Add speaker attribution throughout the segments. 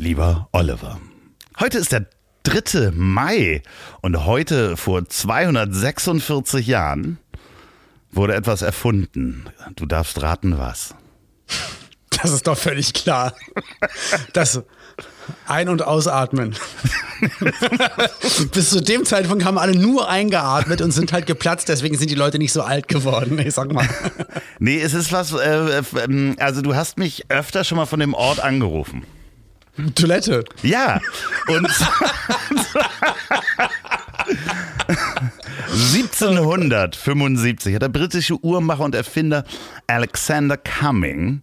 Speaker 1: Lieber Oliver, heute ist der 3. Mai und heute vor 246 Jahren wurde etwas erfunden. Du darfst raten, was.
Speaker 2: Das ist doch völlig klar. Das Ein- und Ausatmen. Bis zu dem Zeitpunkt haben alle nur eingeatmet und sind halt geplatzt, deswegen sind die Leute nicht so alt geworden, ich sag mal.
Speaker 1: Nee, es ist was, äh, äh, also du hast mich öfter schon mal von dem Ort angerufen.
Speaker 2: Toilette.
Speaker 1: Ja, und 1775 hat der britische Uhrmacher und Erfinder Alexander Cumming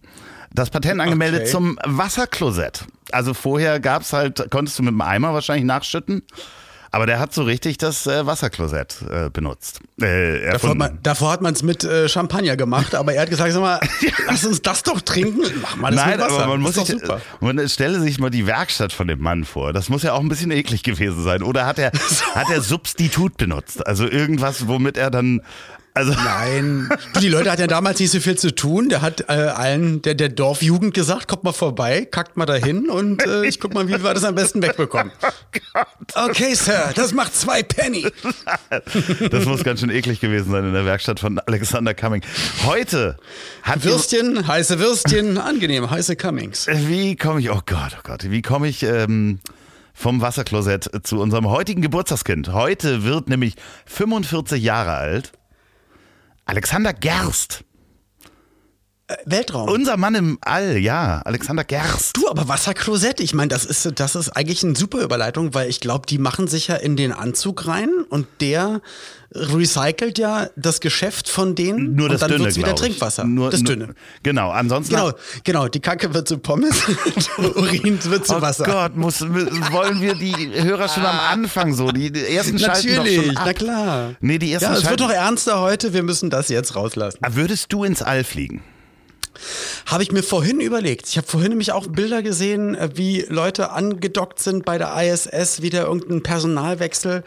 Speaker 1: das Patent angemeldet
Speaker 2: Okay.
Speaker 1: zum Wasserklosett. Also vorher gab es halt, konntest du mit dem Eimer wahrscheinlich nachschütten, aber der hat so richtig das äh, Wasserklosett äh, benutzt. Äh,
Speaker 2: Davor hat man davor hat man es mit äh, Champagner gemacht, aber er hat gesagt, sag mal, lass uns das doch trinken. Mach mal das
Speaker 1: Nein,
Speaker 2: mit Wasser.
Speaker 1: aber man muss
Speaker 2: das ist
Speaker 1: sich, man stelle sich mal die Werkstatt von dem Mann vor. Das muss ja auch ein bisschen eklig gewesen sein. Oder hat er, hat er Substitut benutzt? Also irgendwas, womit er dann, also
Speaker 2: Nein, die Leute hatten ja damals nicht so viel zu tun. Der hat äh, allen der, der Dorfjugend gesagt, kommt mal vorbei, kackt mal dahin und äh, ich guck mal, wie wir das am besten wegbekommen. Okay, Sir, das macht zwei Penny.
Speaker 1: das muss ganz schön eklig gewesen sein in der Werkstatt von Alexander Cumming. Heute hat
Speaker 2: Würstchen, heiße Würstchen, angenehm, heiße Cummings.
Speaker 1: Wie komme ich, oh Gott, oh Gott, wie komme ich ähm, vom Wasserklosett zu unserem heutigen Geburtstagskind? Heute wird nämlich 45 Jahre alt. Alexander Gerst.
Speaker 2: Weltraum.
Speaker 1: Unser Mann im All, ja, Alexander Gerst.
Speaker 2: Du, aber Wasserklosett, ich meine, das ist, das ist eigentlich eine super Überleitung, weil ich glaube, die machen sich ja in den Anzug rein und der recycelt ja das Geschäft von denen
Speaker 1: Nur
Speaker 2: und
Speaker 1: das
Speaker 2: dann
Speaker 1: Dünne,
Speaker 2: wird's wieder. Trinkwasser.
Speaker 1: Nur,
Speaker 2: das
Speaker 1: nur-
Speaker 2: Dünne.
Speaker 1: Genau, ansonsten.
Speaker 2: Genau, genau, die Kacke wird zu Pommes, der Urin wird zu
Speaker 1: Oh
Speaker 2: Wasser.
Speaker 1: Gott, muss, wollen wir die Hörer schon am Anfang so? Die, die ersten schalten doch
Speaker 2: Natürlich,
Speaker 1: schon ab.
Speaker 2: na klar.
Speaker 1: Nee, die ersten
Speaker 2: Ja, es wird doch ernster heute, wir müssen das jetzt rauslassen.
Speaker 1: Würdest du ins All fliegen?
Speaker 2: Habe ich mir vorhin überlegt. Ich habe vorhin nämlich auch Bilder gesehen, äh, wie Leute angedockt sind bei der ISS, wieder irgendein Personalwechsel.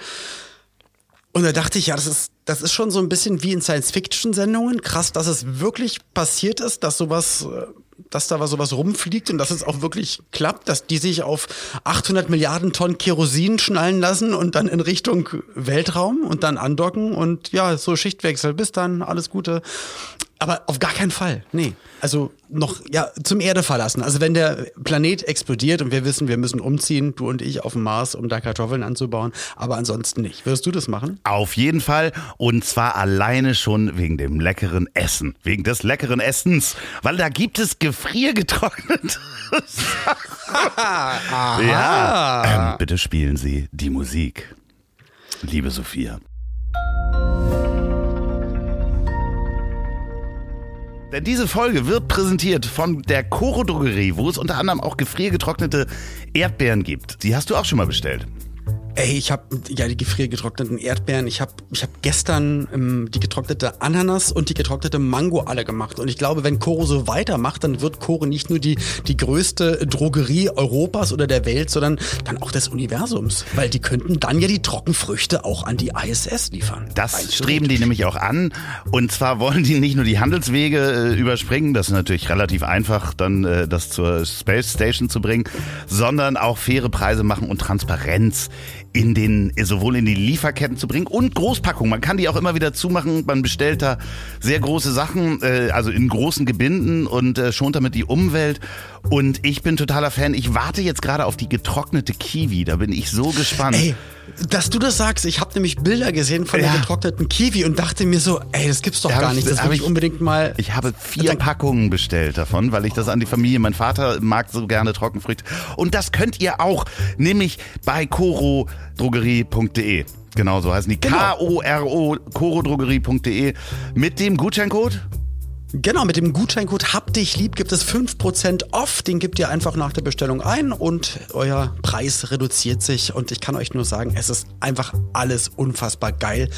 Speaker 2: Und da dachte ich, ja, das ist, das ist schon so ein bisschen wie in Science-Fiction-Sendungen. Krass, dass es wirklich passiert ist, dass sowas, äh, dass da was sowas rumfliegt und dass es auch wirklich klappt, dass die sich auf 800 Milliarden Tonnen Kerosin schnallen lassen und dann in Richtung Weltraum und dann andocken und ja, so Schichtwechsel. Bis dann, alles Gute. Aber auf gar keinen Fall. Nee. Also noch, ja, zum Erde verlassen. Also wenn der Planet explodiert und wir wissen, wir müssen umziehen, du und ich auf dem Mars, um da Kartoffeln anzubauen, aber ansonsten nicht. Würdest du das machen?
Speaker 1: Auf jeden Fall. Und zwar alleine schon wegen dem leckeren Essen. Wegen des leckeren Essens. Weil da gibt es gefriergetrocknet. ja. Ähm, bitte spielen Sie die Musik. Liebe Sophia. Denn diese Folge wird präsentiert von der Coro Drogerie, wo es unter anderem auch gefriergetrocknete Erdbeeren gibt. Die hast du auch schon mal bestellt.
Speaker 2: Ey, ich habe ja die gefriergetrockneten Erdbeeren. Ich habe ich hab gestern ähm, die getrocknete Ananas und die getrocknete Mango alle gemacht. Und ich glaube, wenn Coro so weitermacht, dann wird Coro nicht nur die, die größte Drogerie Europas oder der Welt, sondern dann auch des Universums. Weil die könnten dann ja die Trockenfrüchte auch an die ISS liefern.
Speaker 1: Das streben die nämlich auch an. Und zwar wollen die nicht nur die Handelswege äh, überspringen, das ist natürlich relativ einfach, dann äh, das zur Space Station zu bringen, sondern auch faire Preise machen und Transparenz in den, sowohl in die Lieferketten zu bringen und Großpackungen. Man kann die auch immer wieder zumachen. Man bestellt da sehr große Sachen, äh, also in großen Gebinden und äh, schont damit die Umwelt. Und ich bin totaler Fan. Ich warte jetzt gerade auf die getrocknete Kiwi. Da bin ich so gespannt.
Speaker 2: Ey, dass du das sagst, ich habe nämlich Bilder gesehen von
Speaker 1: Ja.
Speaker 2: der getrockneten Kiwi und dachte mir so, ey, das gibt's doch
Speaker 1: hab
Speaker 2: gar
Speaker 1: ich-
Speaker 2: nicht. Das
Speaker 1: hab
Speaker 2: will ich unbedingt mal.
Speaker 1: Ich habe vier Packungen bestellt davon, weil ich das an die Familie, mein Vater mag so gerne Trockenfrüchte. Und das könnt ihr auch, nämlich bei corodrogerie.de. Genau so heißen die.
Speaker 2: Genau.
Speaker 1: K-O-R-O, corodrogerie.de. Mit dem Gutscheincode
Speaker 2: Genau, mit dem Gutscheincode Hab dich lieb gibt es 5% off. Den gebt ihr einfach nach der Bestellung ein und euer Preis reduziert sich. Und ich kann euch nur sagen, es ist einfach alles unfassbar geil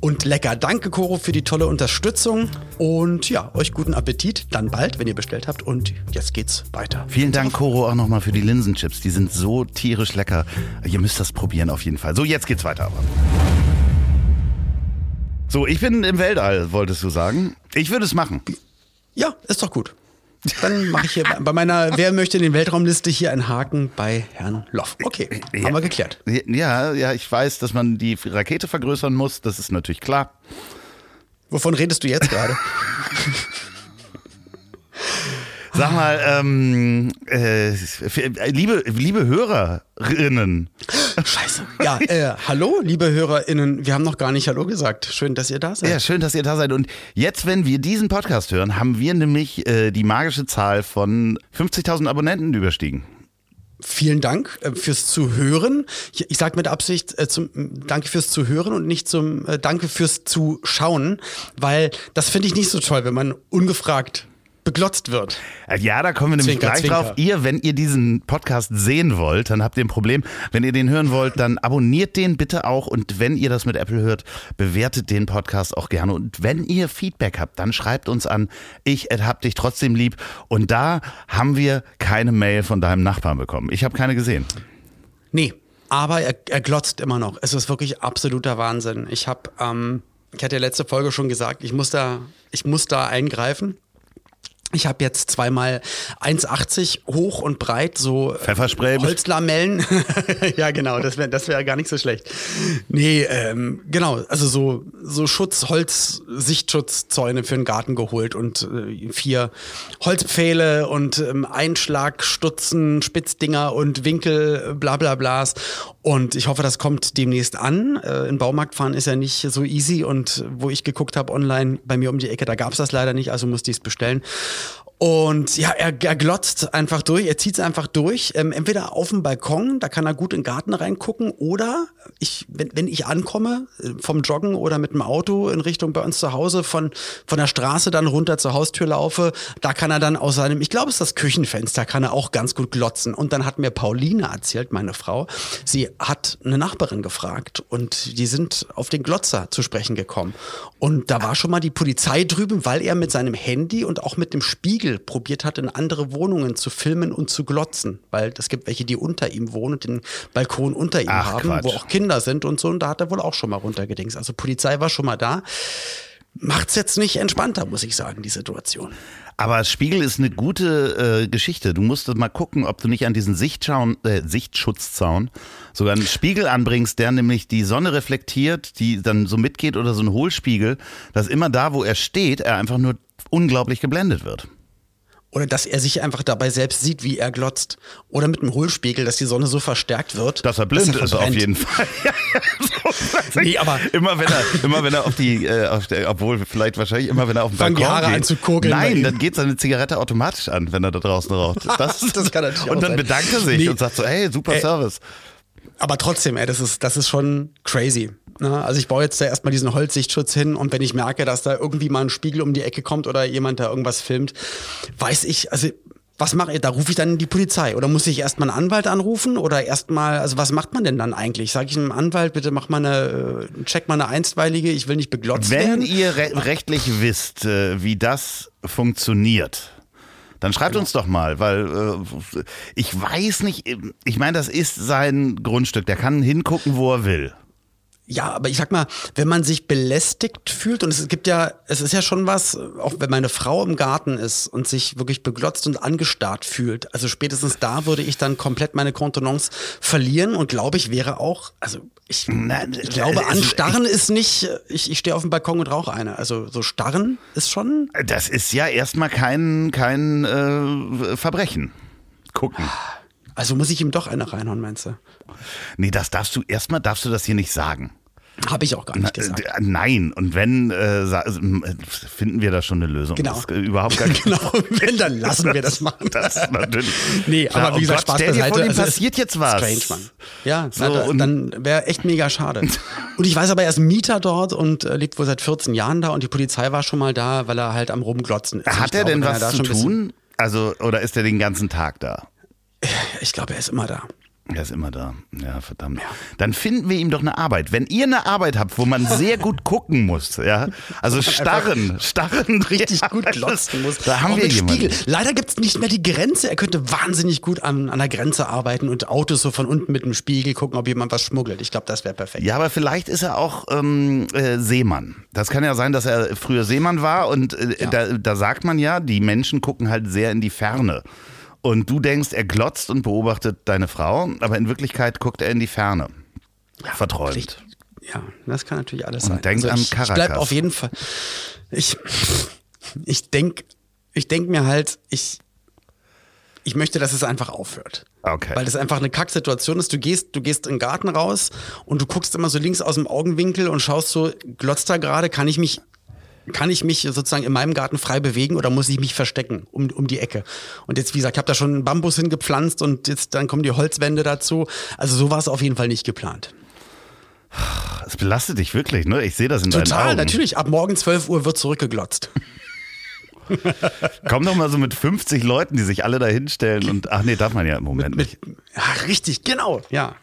Speaker 2: und lecker. Danke, Coro, für die tolle Unterstützung. Und ja, euch guten Appetit. Dann bald, wenn ihr bestellt habt. Und jetzt geht's weiter.
Speaker 1: Vielen Dank, Coro, auch nochmal für die Linsenchips. Die sind so tierisch lecker. Ihr müsst das probieren auf jeden Fall. So, jetzt geht's weiter aber. So, ich bin im Weltall, wolltest du sagen. Ich würde es machen.
Speaker 2: Ja, ist doch gut. Dann mache ich hier bei meiner Wer möchte in den Weltraumliste hier einen Haken bei Herrn Loff. Okay, ja. haben wir geklärt.
Speaker 1: Ja, ja, ich weiß, dass man die Rakete vergrößern muss, das ist natürlich klar.
Speaker 2: Wovon redest du jetzt gerade?
Speaker 1: Sag mal, ähm, äh, liebe, liebe Hörerinnen.
Speaker 2: Scheiße. Ja, äh, hallo, liebe Hörerinnen. Wir haben noch gar nicht Hallo gesagt. Schön, dass ihr da seid.
Speaker 1: Ja, schön, dass ihr da seid. Und jetzt, wenn wir diesen Podcast hören, haben wir nämlich äh, die magische Zahl von 50.000 Abonnenten überstiegen.
Speaker 2: Vielen Dank äh, fürs Zuhören. Ich, ich sage mit Absicht äh, zum Danke fürs Zuhören und nicht zum äh, Danke fürs Zuschauen, weil das finde ich nicht so toll, wenn man ungefragt beglotzt wird.
Speaker 1: Äh, ja, da kommen wir nämlich zwinker, gleich zwinker. drauf. Ihr, wenn ihr diesen Podcast sehen wollt, dann habt ihr ein Problem. Wenn ihr den hören wollt, dann abonniert den bitte auch und wenn ihr das mit Apple hört, bewertet den Podcast auch gerne. Und wenn ihr Feedback habt, dann schreibt uns an. Ich hab dich trotzdem lieb. Und da haben wir keine Mail von deinem Nachbarn bekommen. Ich habe keine gesehen.
Speaker 2: Nee, aber er, er glotzt immer noch. Es ist wirklich absoluter Wahnsinn. Ich habe, ähm, ich hatte ja letzte Folge schon gesagt, ich muss da, ich muss da eingreifen. Ich habe jetzt zweimal 1,80 hoch und breit so
Speaker 1: Pfefferspray
Speaker 2: Holzlamellen. ja, genau, das wäre das wäre gar nicht so schlecht. Nee, ähm, genau, also so so Schutz Holz Sichtschutzzäune für den Garten geholt und äh, vier Holzpfähle und ähm, Einschlagstutzen, Spitzdinger und Winkel bla bla blas und ich hoffe, das kommt demnächst an. Äh, in Baumarkt fahren ist ja nicht so easy und wo ich geguckt habe online bei mir um die Ecke, da gab es das leider nicht, also musste ich es bestellen. Und ja, er, er glotzt einfach durch, er zieht es einfach durch. Ähm, entweder auf dem Balkon, da kann er gut in den Garten reingucken, oder ich, wenn, wenn ich ankomme äh, vom Joggen oder mit dem Auto in Richtung bei uns zu Hause, von, von der Straße dann runter zur Haustür laufe, da kann er dann aus seinem, ich glaube, es ist das Küchenfenster, kann er auch ganz gut glotzen. Und dann hat mir Pauline erzählt, meine Frau, sie hat eine Nachbarin gefragt und die sind auf den Glotzer zu sprechen gekommen. Und da war schon mal die Polizei drüben, weil er mit seinem Handy und auch mit dem Spiegel Spiegel probiert hat, in andere Wohnungen zu filmen und zu glotzen, weil es gibt welche, die unter ihm wohnen und den Balkon unter ihm Ach, haben, Quatsch. wo auch Kinder sind und so. Und da hat er wohl auch schon mal runtergedings. Also Polizei war schon mal da. Macht's jetzt nicht entspannter, muss ich sagen, die Situation.
Speaker 1: Aber Spiegel ist eine gute äh, Geschichte. Du musst mal gucken, ob du nicht an diesen Sichtschaun, äh, Sichtschutzzaun sogar einen Spiegel anbringst, der nämlich die Sonne reflektiert, die dann so mitgeht oder so ein Hohlspiegel, dass immer da, wo er steht, er einfach nur unglaublich geblendet wird.
Speaker 2: Oder dass er sich einfach dabei selbst sieht, wie er glotzt. Oder mit dem Hohlspiegel, dass die Sonne so verstärkt wird.
Speaker 1: Dass er blind dass er ist, auf jeden Fall. so, nee, aber immer wenn er, immer wenn er auf die, äh, auf der, obwohl vielleicht wahrscheinlich immer wenn er auf dem Balkon
Speaker 2: die Haare
Speaker 1: geht. Nein, dann geht seine Zigarette automatisch an, wenn er da draußen raucht.
Speaker 2: Das, das kann natürlich
Speaker 1: Und dann
Speaker 2: sein.
Speaker 1: bedankt er sich nee. und sagt so, hey, super
Speaker 2: ey,
Speaker 1: Service.
Speaker 2: Aber trotzdem, ey, das ist, das ist schon crazy. Ne? Also ich baue jetzt da erstmal diesen Holzsichtschutz hin und wenn ich merke, dass da irgendwie mal ein Spiegel um die Ecke kommt oder jemand da irgendwas filmt, weiß ich, also was mache ich? Da rufe ich dann die Polizei oder muss ich erstmal einen Anwalt anrufen oder erstmal, also was macht man denn dann eigentlich? Sage ich einem Anwalt, bitte mach mal eine, äh, check mal eine einstweilige, ich will nicht beglotzt
Speaker 1: Wenn
Speaker 2: werden.
Speaker 1: Wenn ihr re rechtlich wisst, äh, wie das funktioniert, dann schreibt genau. uns doch mal, weil äh, ich weiß nicht, ich meine, das ist sein Grundstück, der kann hingucken, wo er will.
Speaker 2: Ja, aber ich sag mal, wenn man sich belästigt fühlt, und es gibt ja, es ist ja schon was, auch wenn meine Frau im Garten ist und sich wirklich beglotzt und angestarrt fühlt, also spätestens da würde ich dann komplett meine Kontenance verlieren und glaube ich wäre auch, also ich, Nein, ich glaube, anstarren ist nicht, ich, ich stehe auf dem Balkon und rauche eine. Also so starren ist schon.
Speaker 1: Das ist ja erstmal kein, kein äh, Verbrechen. Gucken.
Speaker 2: Also muss ich ihm doch eine reinhauen, meinst du?
Speaker 1: Nee, das darfst du, erstmal darfst du das hier nicht sagen.
Speaker 2: Habe ich auch gar nicht gesagt.
Speaker 1: Äh, Nein, und wenn, äh, also, finden wir da schon eine Lösung.
Speaker 2: Genau.
Speaker 1: Das äh, überhaupt gar
Speaker 2: Genau, wenn, dann lassen wir das machen.
Speaker 1: Das natürlich.
Speaker 2: Nee,
Speaker 1: Klar,
Speaker 2: aber wie
Speaker 1: oh
Speaker 2: gesagt,
Speaker 1: Gott,
Speaker 2: Spaß
Speaker 1: stell dir vor, dem
Speaker 2: Also
Speaker 1: passiert jetzt was.
Speaker 2: Strange, Mann. Ja,
Speaker 1: So,
Speaker 2: na, dann wäre echt mega schade. Und ich weiß aber, er ist Mieter dort und äh, lebt wohl seit 14 Jahren da und die Polizei war schon mal da, weil er halt am Rumglotzen ist.
Speaker 1: Hat er
Speaker 2: glaube,
Speaker 1: denn
Speaker 2: wenn
Speaker 1: was
Speaker 2: da
Speaker 1: zu tun? Also, oder ist er den ganzen Tag da?
Speaker 2: Ich glaube, er ist immer da.
Speaker 1: Er ist immer da. Ja, verdammt. Dann finden wir ihm doch eine Arbeit. Wenn ihr eine Arbeit habt, wo man sehr gut gucken muss, ja, also starren, starren,
Speaker 2: Richtig
Speaker 1: ja,
Speaker 2: gut glotzen muss.
Speaker 1: Da haben
Speaker 2: Auch
Speaker 1: wir jemanden.
Speaker 2: Spiegel. Leider gibt es nicht mehr die Grenze. Er könnte wahnsinnig gut an, an der Grenze arbeiten und Autos so von unten mit dem Spiegel gucken, ob jemand was schmuggelt. Ich glaube, das wäre perfekt.
Speaker 1: Ja, aber vielleicht ist er auch ähm, äh, Seemann. Das kann ja sein, dass er früher Seemann war und äh,
Speaker 2: Ja.
Speaker 1: da, da sagt man ja, die Menschen gucken halt sehr in die Ferne. Und du denkst, er glotzt und beobachtet deine Frau, aber in Wirklichkeit guckt er in die Ferne. Verträumt.
Speaker 2: Vielleicht- Ja, das kann natürlich alles
Speaker 1: Und
Speaker 2: sein. Also
Speaker 1: denkt an
Speaker 2: ich, ich bleib
Speaker 1: Caracas.
Speaker 2: auf jeden Fall. Ich, ich denk, ich denk mir halt, ich, ich möchte, dass es einfach aufhört.
Speaker 1: Okay.
Speaker 2: Weil das einfach eine Kacksituation ist. Du gehst, du gehst in den Garten raus und du guckst immer so links aus dem Augenwinkel und schaust so, glotzt da gerade, kann ich mich, kann ich mich sozusagen in meinem Garten frei bewegen oder muss ich mich verstecken um, um die Ecke? Und jetzt, wie gesagt, ich habe da schon einen Bambus hingepflanzt und jetzt dann kommen die Holzwände dazu. Also so war es auf jeden Fall nicht geplant.
Speaker 1: Es belastet dich wirklich, ne? Ich sehe das in deinen
Speaker 2: Total,
Speaker 1: Augen.
Speaker 2: natürlich. Ab morgen 12 Uhr wird zurückgeglotzt.
Speaker 1: Komm doch mal so mit 50 Leuten, die sich alle da hinstellen und ach nee, darf man ja im Moment nicht.
Speaker 2: Ja, richtig, genau, ja.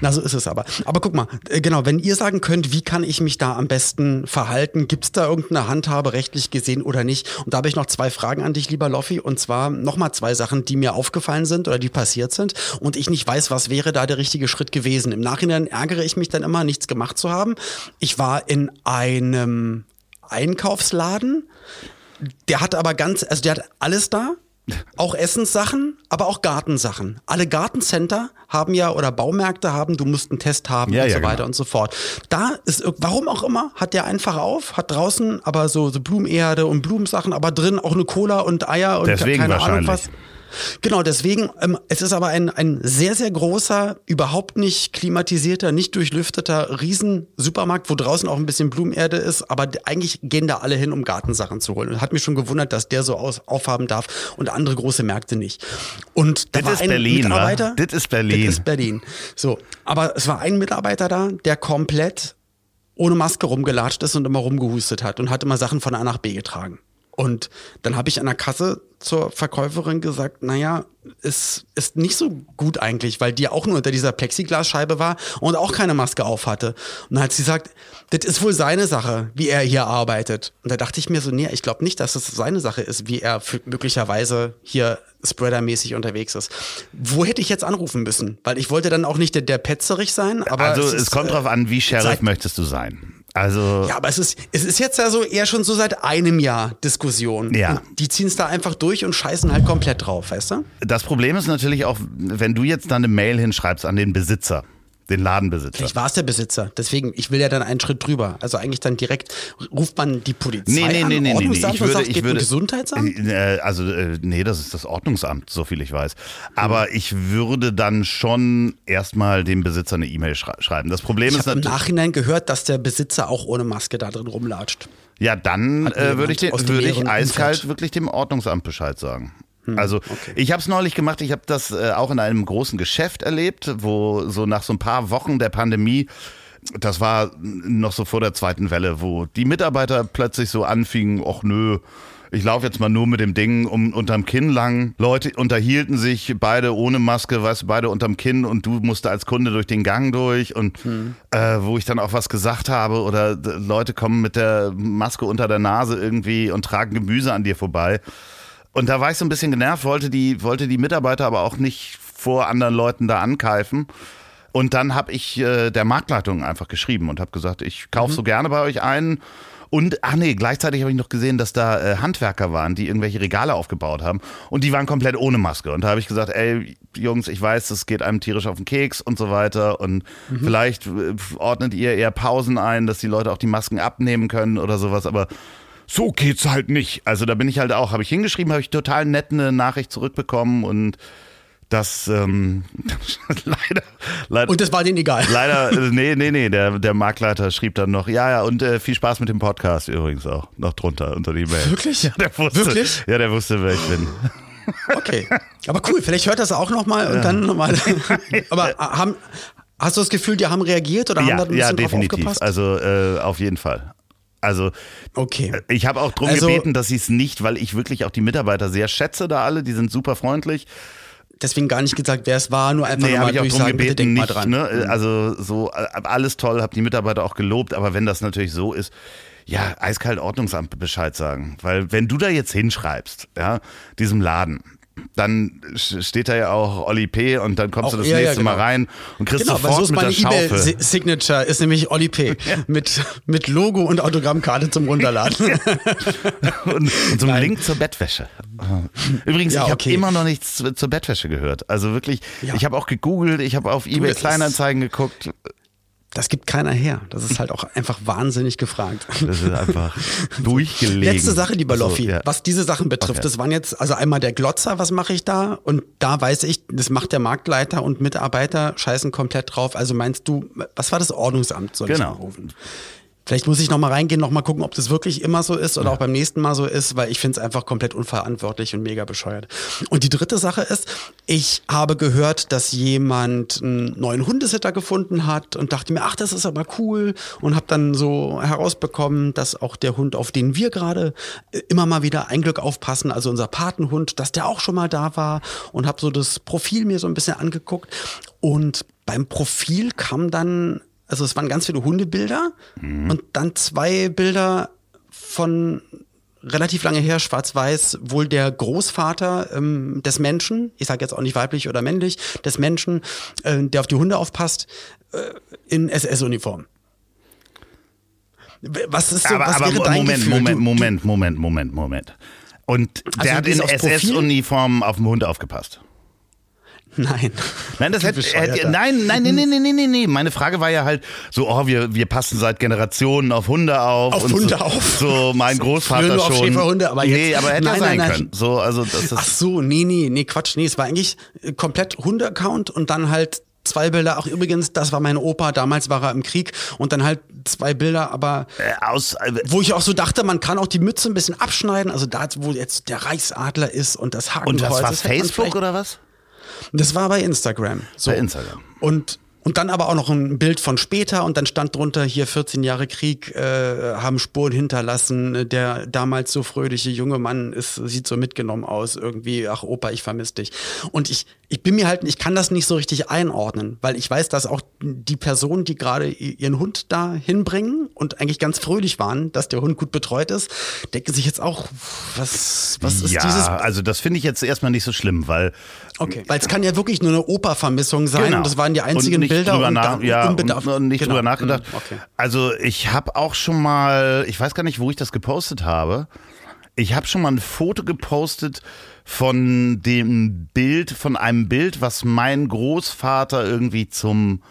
Speaker 2: Na, so ist es aber. Aber guck mal, äh, genau, wenn ihr sagen könnt, wie kann ich mich da am besten verhalten, gibt es da irgendeine Handhabe rechtlich gesehen oder nicht? Und da habe ich noch zwei Fragen an dich, lieber Loffi, und zwar nochmal zwei Sachen, die mir aufgefallen sind oder die passiert sind und ich nicht weiß, was wäre da der richtige Schritt gewesen. Im Nachhinein ärgere ich mich dann immer, nichts gemacht zu haben. Ich war in einem Einkaufsladen, der hat aber ganz, also der hat alles da. Auch Essenssachen, aber auch Gartensachen. Alle Gartencenter haben ja oder Baumärkte haben, du musst einen Test haben
Speaker 1: Ja,
Speaker 2: und
Speaker 1: ja,
Speaker 2: so weiter
Speaker 1: genau.
Speaker 2: und so fort. Da ist, warum auch immer, hat der einfach auf, hat draußen aber so, so Blumenerde und Blumensachen, aber drin auch eine Cola und Eier und
Speaker 1: Deswegen
Speaker 2: keine Ahnung was. Genau, deswegen, ähm, es ist aber ein, ein sehr, sehr großer, überhaupt nicht klimatisierter, nicht durchlüfteter Riesen-Supermarkt, wo draußen auch ein bisschen Blumenerde ist, aber eigentlich gehen da alle hin, um Gartensachen zu holen. Und hat mich schon gewundert, dass der so aus, aufhaben darf und andere große Märkte nicht. Und da
Speaker 1: Das
Speaker 2: war
Speaker 1: ist
Speaker 2: ein
Speaker 1: Berlin?
Speaker 2: Mitarbeiter.
Speaker 1: Das ist Berlin.
Speaker 2: Das ist Berlin. So, aber es war ein Mitarbeiter da, der komplett ohne Maske rumgelatscht ist und immer rumgehustet hat und hat immer Sachen von A nach B getragen. Und dann habe ich an der Kasse zur Verkäuferin gesagt, naja, es ist nicht so gut eigentlich, weil die auch nur unter dieser Plexiglasscheibe war und auch keine Maske auf hatte. Und dann hat sie gesagt, das ist wohl seine Sache, wie er hier arbeitet. Und da dachte ich mir so, nee, ich glaube nicht, dass es seine Sache ist, wie er möglicherweise hier spreadermäßig unterwegs ist. Wo hätte ich jetzt anrufen müssen? Weil ich wollte dann auch nicht der, der Petzerig sein, aber
Speaker 1: also es,
Speaker 2: ist,
Speaker 1: kommt
Speaker 2: äh,
Speaker 1: drauf an, wie Sheriff möchtest du sein. Also
Speaker 2: ja, aber es ist, es ist jetzt ja so eher schon so seit einem Jahr Diskussion.
Speaker 1: Ja.
Speaker 2: Und die ziehen es da einfach durch und scheißen halt komplett drauf, weißt du?
Speaker 1: das Problem ist natürlich auch, wenn du jetzt dann eine Mail hinschreibst an den Besitzer, den Ladenbesitzer.
Speaker 2: Vielleicht war es der Besitzer. Deswegen, ich will ja dann einen Schritt drüber. Also eigentlich dann direkt ruft man die Polizei
Speaker 1: Nee, nee,
Speaker 2: an,
Speaker 1: nee, nee, nee, nee.
Speaker 2: Ordnungsamt
Speaker 1: Ich würde,
Speaker 2: sagt,
Speaker 1: ich würde,
Speaker 2: Gesundheitsamt?
Speaker 1: Äh, also, äh, nee, das ist das Ordnungsamt, so viel ich weiß. Aber ich würde dann schon erstmal dem Besitzer eine E-Mail schrei schreiben. Das Problem
Speaker 2: Ich
Speaker 1: ist
Speaker 2: habe im
Speaker 1: natürlich,
Speaker 2: Nachhinein gehört, dass der Besitzer auch ohne Maske da drin rumlatscht.
Speaker 1: ja, dann äh, würde ich, den, würde ich eiskalt
Speaker 2: Umfeld.
Speaker 1: wirklich dem Ordnungsamt Bescheid sagen. Also
Speaker 2: Hm, okay.
Speaker 1: ich habe es neulich gemacht, ich habe das äh, auch in einem großen Geschäft erlebt, wo so nach so ein paar Wochen der Pandemie, das war noch so vor der zweiten Welle, wo die Mitarbeiter plötzlich so anfingen, ach nö, ich laufe jetzt mal nur mit dem Ding um, unterm Kinn lang. Leute unterhielten sich beide ohne Maske, weißt du, beide unterm Kinn und du musst als Kunde durch den Gang durch und äh, wo ich dann auch was gesagt habe oder d- Leute kommen mit der Maske unter der Nase irgendwie und tragen Gemüse an dir vorbei. Und da war ich so ein bisschen genervt, wollte die, wollte die Mitarbeiter aber auch nicht vor anderen Leuten da ankeifen. Und dann habe ich äh, der Marktleitung einfach geschrieben und habe gesagt, ich kaufe so gerne bei euch ein. Und, ach nee, gleichzeitig habe ich noch gesehen, dass da äh, Handwerker waren, die irgendwelche Regale aufgebaut haben. Und die waren komplett ohne Maske. Und da habe ich gesagt, ey, Jungs, ich weiß, das geht einem tierisch auf den Keks und so weiter. Und vielleicht äh, ordnet ihr eher Pausen ein, dass die Leute auch die Masken abnehmen können oder sowas. Aber so geht's halt nicht. Also da bin ich halt auch, habe ich hingeschrieben, habe ich total nett eine Nachricht zurückbekommen und dass ähm, leider, leider.
Speaker 2: Und das war denen egal.
Speaker 1: Leider, äh, nee, nee, nee, der, der Marktleiter schrieb dann noch, ja, ja, und äh, viel Spaß mit dem Podcast übrigens auch, noch drunter unter die Mail.
Speaker 2: Wirklich?
Speaker 1: Ja, der wusste,
Speaker 2: Wirklich?
Speaker 1: Ja, der wusste, wer ich bin.
Speaker 2: Okay. Aber cool, vielleicht hört das auch nochmal und dann nochmal. Aber äh, haben, hast du das Gefühl, die haben reagiert oder haben
Speaker 1: Ja,
Speaker 2: da ein bisschen
Speaker 1: ja,
Speaker 2: drauf
Speaker 1: definitiv.
Speaker 2: aufgepasst?
Speaker 1: Also äh, auf jeden Fall. Also
Speaker 2: Okay.
Speaker 1: äh, ich habe auch drum
Speaker 2: Also-
Speaker 1: gebeten, dass sie es nicht, weil ich wirklich auch die Mitarbeiter sehr schätze da alle, die sind super freundlich.
Speaker 2: Deswegen gar nicht gesagt, wer es war, nur einfach
Speaker 1: Nee, habe
Speaker 2: nochmal
Speaker 1: ich auch drum
Speaker 2: durchsagen, bitte
Speaker 1: gebeten,
Speaker 2: denk mal
Speaker 1: nicht,
Speaker 2: dran. Mhm.
Speaker 1: ne? Also so äh, alles toll, habe die Mitarbeiter auch gelobt, aber wenn das natürlich so ist, ja, eiskalt Ordnungsamt Bescheid sagen, weil wenn du da jetzt hinschreibst, ja, diesem Laden, dann steht da ja auch Olli P. und dann kommst
Speaker 2: Auch-
Speaker 1: du das
Speaker 2: ja, ja,
Speaker 1: nächste Mal
Speaker 2: genau.
Speaker 1: rein und kriegst
Speaker 2: Genau,
Speaker 1: sofort
Speaker 2: so ist
Speaker 1: mit
Speaker 2: meine
Speaker 1: der Schaufel.
Speaker 2: E-Mail-Signature, ist nämlich Olli P. mit, mit Logo und Autogrammkarte zum Runterladen.
Speaker 1: und, und so ein Link zur Bettwäsche. Übrigens,
Speaker 2: Ja,
Speaker 1: ich
Speaker 2: okay.
Speaker 1: habe immer noch nichts zu, zur Bettwäsche gehört. Also wirklich,
Speaker 2: Ja.
Speaker 1: ich habe auch gegoogelt, ich habe auf eBay Kleinanzeigen geguckt.
Speaker 2: Das gibt keiner her. Das ist halt auch einfach wahnsinnig gefragt.
Speaker 1: Das ist einfach durchgelegen.
Speaker 2: Letzte Sache, lieber
Speaker 1: Also,
Speaker 2: Loffi,
Speaker 1: ja.
Speaker 2: was diese Sachen betrifft.
Speaker 1: Okay.
Speaker 2: Das waren jetzt, also einmal der Glotzer, was mache ich da? Und da weiß ich, das macht der Marktleiter und Mitarbeiter scheißen komplett drauf. Also meinst du, was war das Ordnungsamt? Soll
Speaker 1: Genau.
Speaker 2: ich anrufen? Vielleicht muss ich noch mal reingehen, noch mal gucken, ob das wirklich immer so ist oder auch beim nächsten Mal so ist, weil ich finde es einfach komplett unverantwortlich und mega bescheuert. Und die dritte Sache ist, ich habe gehört, dass jemand einen neuen Hundesitter gefunden hat und dachte mir, ach, das ist aber cool und habe dann so herausbekommen, dass auch der Hund, auf den wir gerade äh, immer mal wieder ein Glück aufpassen, also unser Patenhund, dass der auch schon mal da war und habe so das Profil mir so ein bisschen angeguckt und beim Profil kam dann also es waren ganz viele Hundebilder und dann zwei Bilder von relativ lange her, schwarz-weiß, wohl der Großvater ähm, des Menschen, ich sage jetzt auch nicht weiblich oder männlich, des Menschen, äh, der auf die Hunde aufpasst, äh, in SS-Uniform. Was ist so,
Speaker 1: aber
Speaker 2: was
Speaker 1: aber
Speaker 2: wäre dein
Speaker 1: Moment,
Speaker 2: Gefühl?
Speaker 1: Moment,
Speaker 2: Du-
Speaker 1: Moment, Moment, Moment, Moment. Und
Speaker 2: Also
Speaker 1: der hat
Speaker 2: du
Speaker 1: in
Speaker 2: gehst aufs Profil?
Speaker 1: SS-Uniform auf den Hund aufgepasst.
Speaker 2: Nein.
Speaker 1: Nein, das hätte, hätte nein, nein, nein, nein, nein, nein, nein, nein. Meine Frage war ja halt so, oh, wir, wir passen seit Generationen auf Hunde auf.
Speaker 2: Auf
Speaker 1: und
Speaker 2: Hunde
Speaker 1: so,
Speaker 2: auf.
Speaker 1: So mein
Speaker 2: Früher
Speaker 1: Großvater
Speaker 2: nur auf
Speaker 1: schon.
Speaker 2: Schäferhunde, aber
Speaker 1: Nee,
Speaker 2: jetzt-
Speaker 1: aber hätte
Speaker 2: Nein,
Speaker 1: sein
Speaker 2: nein, nein.
Speaker 1: können. So, also das
Speaker 2: Ach
Speaker 1: ist,
Speaker 2: so, nee, nee, nee, Quatsch, nee, es war eigentlich äh, komplett Hunde-Account und dann halt zwei Bilder. Auch übrigens, das war mein Opa, damals war er im Krieg und dann halt zwei Bilder, aber
Speaker 1: äh, aus, äh,
Speaker 2: wo ich auch so dachte, man kann auch die Mütze ein bisschen abschneiden, also da, wo jetzt der Reichsadler ist und das Hakenkreuz.
Speaker 1: und das war Facebook oder was?
Speaker 2: Das war bei Instagram. So.
Speaker 1: Bei Instagram.
Speaker 2: Und, und dann aber auch noch ein Bild von später und dann stand drunter hier 14 Jahre Krieg, äh, haben Spuren hinterlassen. Der damals so fröhliche junge Mann ist, sieht so mitgenommen aus irgendwie. Ach Opa, ich vermisse dich. Und ich, ich bin mir halt, ich kann das nicht so richtig einordnen, weil ich weiß, dass auch die Personen, die gerade ihren Hund da hinbringen und eigentlich ganz fröhlich waren, dass der Hund gut betreut ist, denken sich jetzt auch, was, was ist
Speaker 1: ja,
Speaker 2: dieses
Speaker 1: also das finde ich jetzt erstmal nicht so schlimm, weil
Speaker 2: Okay, weil es kann ja wirklich nur eine Opa-Vermissung sein.
Speaker 1: Genau.
Speaker 2: Und das waren die einzigen
Speaker 1: und nicht
Speaker 2: Bilder.
Speaker 1: Drüber
Speaker 2: und
Speaker 1: nach, ja,
Speaker 2: unbedarft.
Speaker 1: und, und nicht
Speaker 2: Genau.
Speaker 1: drüber nachgedacht.
Speaker 2: Mhm, Okay.
Speaker 1: Also ich habe auch schon mal, ich weiß gar nicht, wo ich das gepostet habe. Ich habe schon mal ein Foto gepostet von dem Bild, von einem Bild, was mein Großvater irgendwie zum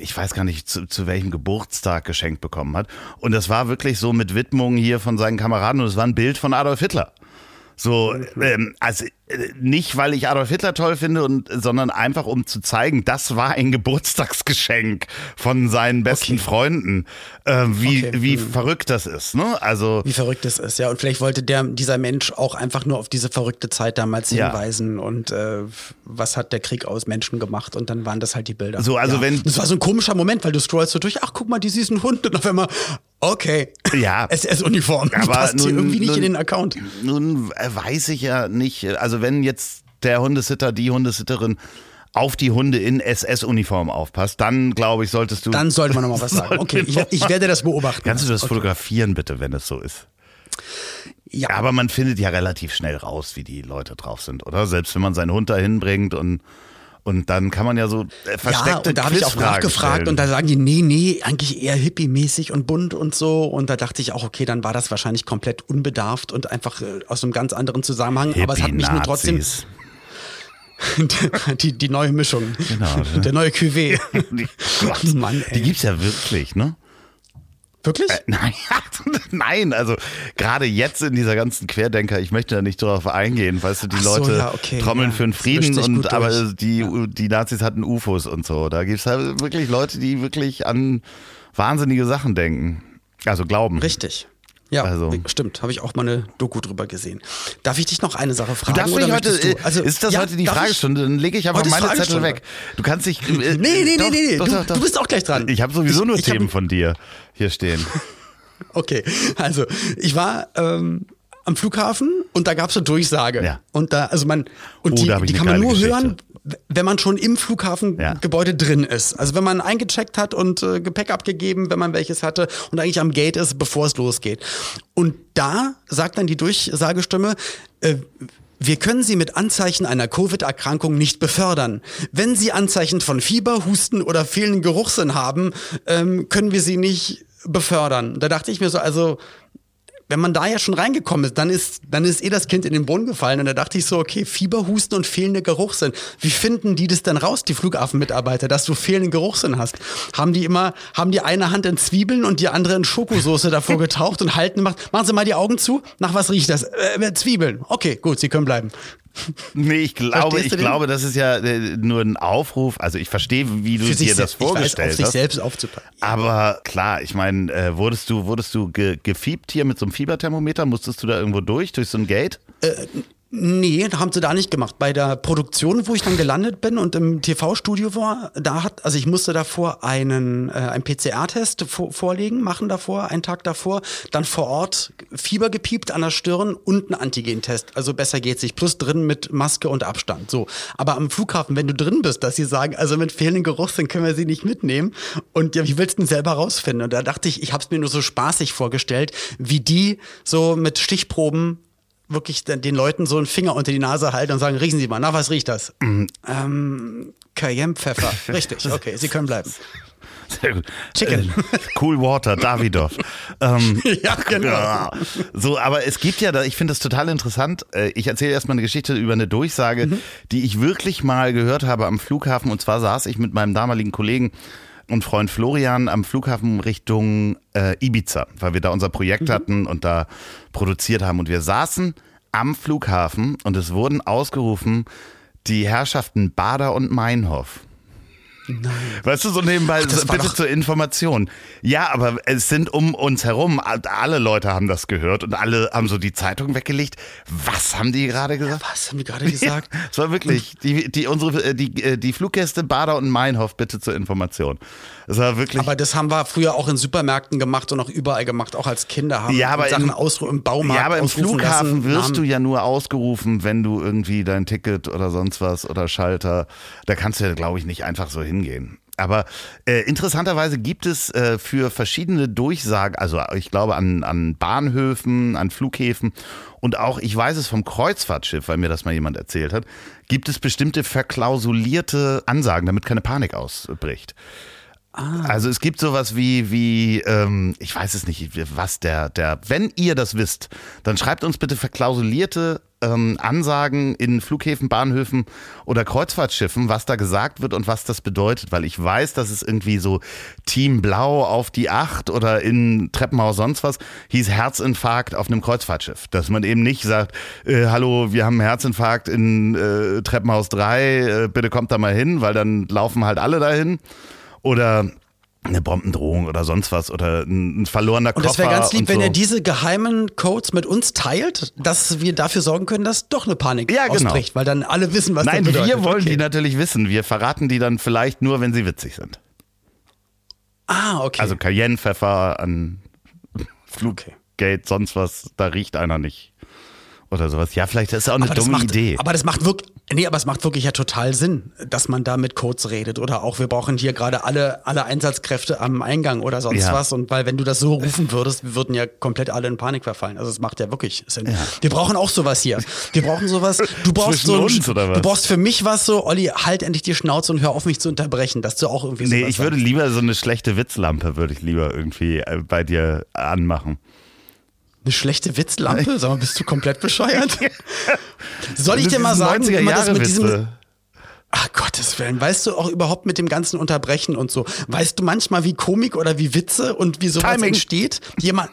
Speaker 1: ich weiß gar nicht, zu, zu welchem Geburtstag geschenkt bekommen hat. Und das war wirklich so mit Widmung hier von seinen Kameraden und es war ein Bild von Adolf Hitler. So, ähm, also äh, nicht, weil ich Adolf Hitler toll finde, und, sondern einfach um zu zeigen, das war ein Geburtstagsgeschenk von seinen besten
Speaker 2: Okay.
Speaker 1: Freunden. Äh, wie
Speaker 2: Okay.
Speaker 1: wie verrückt das ist, ne? Also
Speaker 2: Wie verrückt es ist, ja. Und vielleicht wollte der, dieser Mensch auch einfach nur auf diese verrückte Zeit damals
Speaker 1: Ja.
Speaker 2: hinweisen und äh, was hat der Krieg aus Menschen gemacht und dann waren das halt die Bilder.
Speaker 1: So, also
Speaker 2: ja.
Speaker 1: wenn-
Speaker 2: Das war so ein komischer Moment, weil du scrollst so durch, ach guck mal, die süßen Hunde und auf einmal, okay.
Speaker 1: Ja.
Speaker 2: SS-Uniform.
Speaker 1: Aber
Speaker 2: passt hier
Speaker 1: nun-
Speaker 2: irgendwie nicht
Speaker 1: nun-
Speaker 2: in den Account.
Speaker 1: Nun äh, weiß ich ja nicht, also wenn jetzt der Hundesitter, die Hundesitterin auf die Hunde in SS-Uniform aufpasst, dann glaube ich, solltest du.
Speaker 2: Dann sollte man noch mal was sagen. Okay, ich, ich werde das beobachten.
Speaker 1: Kannst du das fotografieren bitte, wenn es so ist?
Speaker 2: Ja,
Speaker 1: Aber man findet ja relativ schnell raus, wie die Leute drauf sind, oder? Selbst wenn man seinen Hund dahin bringt und und dann kann man ja so äh, versteckte
Speaker 2: Ja, und da habe ich auch nachgefragt
Speaker 1: stellen.
Speaker 2: und da sagen die, nee, nee, eigentlich eher hippie-mäßig und bunt und so. Und da dachte ich auch, okay, dann war das wahrscheinlich komplett unbedarft und einfach äh, aus einem ganz anderen Zusammenhang. Aber es hat mich nur trotzdem die, die neue Mischung.
Speaker 1: Genau?
Speaker 2: Der neue Cuvée.
Speaker 1: Die, Gott,
Speaker 2: Mann, ey.
Speaker 1: die gibt's ja wirklich, ne?
Speaker 2: Wirklich?
Speaker 1: Äh, nein, nein, also gerade jetzt in dieser ganzen Querdenker, ich möchte da nicht drauf eingehen, weißt du, die
Speaker 2: so,
Speaker 1: Leute
Speaker 2: ja, okay,
Speaker 1: trommeln
Speaker 2: ja.
Speaker 1: für den Frieden und aber
Speaker 2: durch.
Speaker 1: die, die Nazis hatten UFOs und so. Da gibt es halt wirklich Leute, die wirklich an wahnsinnige Sachen denken. Also glauben.
Speaker 2: Richtig. Ja,
Speaker 1: Also-
Speaker 2: stimmt. Habe ich auch mal eine Doku drüber gesehen. Darf ich dich noch eine Sache fragen?
Speaker 1: Du darfst mich heute,
Speaker 2: du? Also,
Speaker 1: ist das
Speaker 2: ja,
Speaker 1: heute die
Speaker 2: ich?
Speaker 1: Fragestunde? Dann lege ich einfach meine Zettel weg. Du kannst dich. Äh,
Speaker 2: Nee, nee, nee,
Speaker 1: doch,
Speaker 2: nee, nee.
Speaker 1: doch,
Speaker 2: Du,
Speaker 1: doch, doch.
Speaker 2: du bist auch gleich dran.
Speaker 1: Ich habe sowieso nur
Speaker 2: Ich- ich hab-
Speaker 1: Themen von dir hier stehen.
Speaker 2: Okay, also ich war ähm, am Flughafen und da gab es eine Durchsage.
Speaker 1: Ja.
Speaker 2: Und da, also man, und
Speaker 1: Oh,
Speaker 2: die,
Speaker 1: ich
Speaker 2: die kann man nur
Speaker 1: Geschichte.
Speaker 2: hören, wenn man schon im Flughafengebäude drin ist. Also wenn man eingecheckt hat und äh, Gepäck abgegeben, wenn man welches hatte und eigentlich am Gate ist, bevor es losgeht. Und da sagt dann die Durchsagestimme, äh, wir können Sie mit Anzeichen einer Covid-Erkrankung nicht befördern. Wenn Sie Anzeichen von Fieber, Husten oder fehlenden Geruchssinn haben, ähm, können wir Sie nicht befördern. Da dachte ich mir so, also wenn man da ja schon reingekommen ist, dann ist, dann ist eh das Kind in den Boden gefallen. Und da dachte ich so, okay, Fieber, Husten und fehlender Geruchssinn. Wie finden die das denn raus, die Flughafenmitarbeiter, dass du fehlenden Geruchssinn hast? Haben die immer, haben die eine Hand in Zwiebeln und die andere in Schokosoße davor getaucht und halten, macht, machen Sie mal die Augen zu. Nach was riecht das? Äh, Zwiebeln. Okay, gut, Sie können bleiben.
Speaker 1: Nee, ich glaube, ich
Speaker 2: den?
Speaker 1: glaube, das ist ja äh, nur ein Aufruf. Also ich verstehe, wie du
Speaker 2: sich
Speaker 1: dir das
Speaker 2: ich weiß,
Speaker 1: vorgestellt
Speaker 2: auf sich
Speaker 1: hast.
Speaker 2: selbst aufzupassen.
Speaker 1: Aber klar, ich meine, äh, wurdest du, wurdest du ge gefiebt hier mit so einem Fieberthermometer? Musstest du da irgendwo durch, durch so ein Gate?
Speaker 2: Nee, haben sie da nicht gemacht. Bei der Produktion, wo ich dann gelandet bin und im TV-Studio war, da hat, also ich musste davor einen, äh, einen PCR-Test vor, vorlegen, machen davor, einen Tag davor, dann vor Ort Fieber gepiept an der Stirn und einen Antigentest. Also besser geht's nicht. Plus drin mit Maske und Abstand. So. Aber am Flughafen, wenn du drin bist, dass sie sagen, also mit fehlendem Geruchssinn können wir sie nicht mitnehmen. Und ja, wie willst du denn selber rausfinden? Und da dachte ich, ich habe es mir nur so spaßig vorgestellt, wie die so mit Stichproben wirklich den Leuten so einen Finger unter die Nase halten und sagen, riechen Sie mal, nach was riecht das? Ähm, Cayennepfeffer. Richtig, okay, Sie können bleiben.
Speaker 1: Sehr gut.
Speaker 2: Chicken.
Speaker 1: Äh, cool Water, Davidoff. ähm,
Speaker 2: Ja, genau.
Speaker 1: ja. So, aber es gibt ja, da, ich finde das total interessant. Äh, Ich erzähle erstmal eine Geschichte über eine Durchsage,
Speaker 2: Mhm.
Speaker 1: die ich wirklich mal gehört habe am Flughafen. Und zwar saß ich mit meinem damaligen Kollegen und Freund Florian am Flughafen Richtung äh, Ibiza, weil wir da unser Projekt
Speaker 2: Mhm.
Speaker 1: hatten und da produziert haben. Und wir saßen am Flughafen und es wurden ausgerufen die Herrschaften Bader und Meinhof. Weißt du, so nebenbei, so,
Speaker 2: war
Speaker 1: bitte zur Information. Ja, aber es sind um uns herum, alle Leute haben das gehört und alle haben so die Zeitung weggelegt. Was haben die gerade gesagt?
Speaker 2: Was haben die gerade gesagt?
Speaker 1: Es war wirklich, die, die, unsere, äh, die, äh, die Fluggäste Bader und Meinhof, bitte zur Information. Es war wirklich.
Speaker 2: Aber das haben wir früher auch in Supermärkten gemacht und auch überall gemacht, auch als Kinder haben
Speaker 1: Ja, aber
Speaker 2: Sachen
Speaker 1: im-
Speaker 2: ausru im Baumarkt
Speaker 1: ja, aber im Flughafen
Speaker 2: lassen,
Speaker 1: wirst du ja nur ausgerufen, wenn du irgendwie dein Ticket oder sonst was oder Schalter, da kannst du ja, glaube ich, nicht einfach so hingehen. Aber äh, interessanterweise gibt es äh, für verschiedene Durchsagen, also ich glaube an, an Bahnhöfen, an Flughäfen und auch, ich weiß es vom Kreuzfahrtschiff, weil mir das mal jemand erzählt hat, gibt es bestimmte verklausulierte Ansagen, damit keine Panik ausbricht. Also es gibt sowas wie, wie ähm, ich weiß es nicht, was der, der, wenn ihr das wisst, dann schreibt uns bitte verklausulierte ähm, Ansagen in Flughäfen, Bahnhöfen oder Kreuzfahrtschiffen, was da gesagt wird und was das bedeutet, weil ich weiß, dass es irgendwie so Team Blau auf die Acht oder in Treppenhaus sonst was hieß Herzinfarkt auf einem Kreuzfahrtschiff, dass man eben nicht sagt, äh, hallo, wir haben einen Herzinfarkt in äh, Treppenhaus 3, äh, bitte kommt da mal hin, weil dann laufen halt alle dahin oder eine Bombendrohung oder sonst was oder ein, verlorener
Speaker 2: Und
Speaker 1: Koffer.
Speaker 2: das wäre ganz lieb,
Speaker 1: und
Speaker 2: wenn
Speaker 1: so.
Speaker 2: ihr diese geheimen Codes mit uns teilt, dass wir dafür sorgen können, dass doch eine Panik
Speaker 1: Ja, genau.
Speaker 2: ausbricht, weil dann alle wissen, was
Speaker 1: Nein,
Speaker 2: das bedeutet.
Speaker 1: wir wollen
Speaker 2: okay.
Speaker 1: die natürlich wissen. Wir verraten die dann vielleicht nur, wenn sie witzig sind.
Speaker 2: Ah, okay.
Speaker 1: Also Cayennepfeffer an Fluggate, sonst was, da riecht einer nicht. Oder sowas. Ja, vielleicht ist das auch eine dumme
Speaker 2: macht,
Speaker 1: Idee.
Speaker 2: Aber das macht wirklich, nee, aber es macht wirklich ja total Sinn, dass man da mit Codes redet oder auch wir brauchen hier gerade alle, alle Einsatzkräfte am Eingang oder sonst
Speaker 1: Ja.
Speaker 2: was und weil wenn du das so rufen würdest, wir würden ja komplett alle in Panik verfallen. Also es macht ja wirklich Sinn. Wir brauchen auch sowas hier. Wir brauchen sowas. Du brauchst
Speaker 1: Zwischen
Speaker 2: so
Speaker 1: uns, oder was?
Speaker 2: du brauchst für mich was so, Olli, halt endlich die Schnauze und hör auf mich zu unterbrechen, dass du auch irgendwie
Speaker 1: nee, ich würde
Speaker 2: sagst.
Speaker 1: lieber so eine schlechte Witzlampe, würde ich lieber irgendwie äh, bei dir anmachen.
Speaker 2: Eine schlechte Witzlampe? Sag mal, bist du komplett bescheuert? Soll ich dir mal sagen,
Speaker 1: 90er
Speaker 2: wie man das mit diesem. Ach Gott, Gottes Willen, weißt du auch überhaupt mit dem ganzen Unterbrechen und so, weißt du manchmal, wie Komik oder wie Witze und wie sowas
Speaker 1: Timing.
Speaker 2: entsteht? Jemand.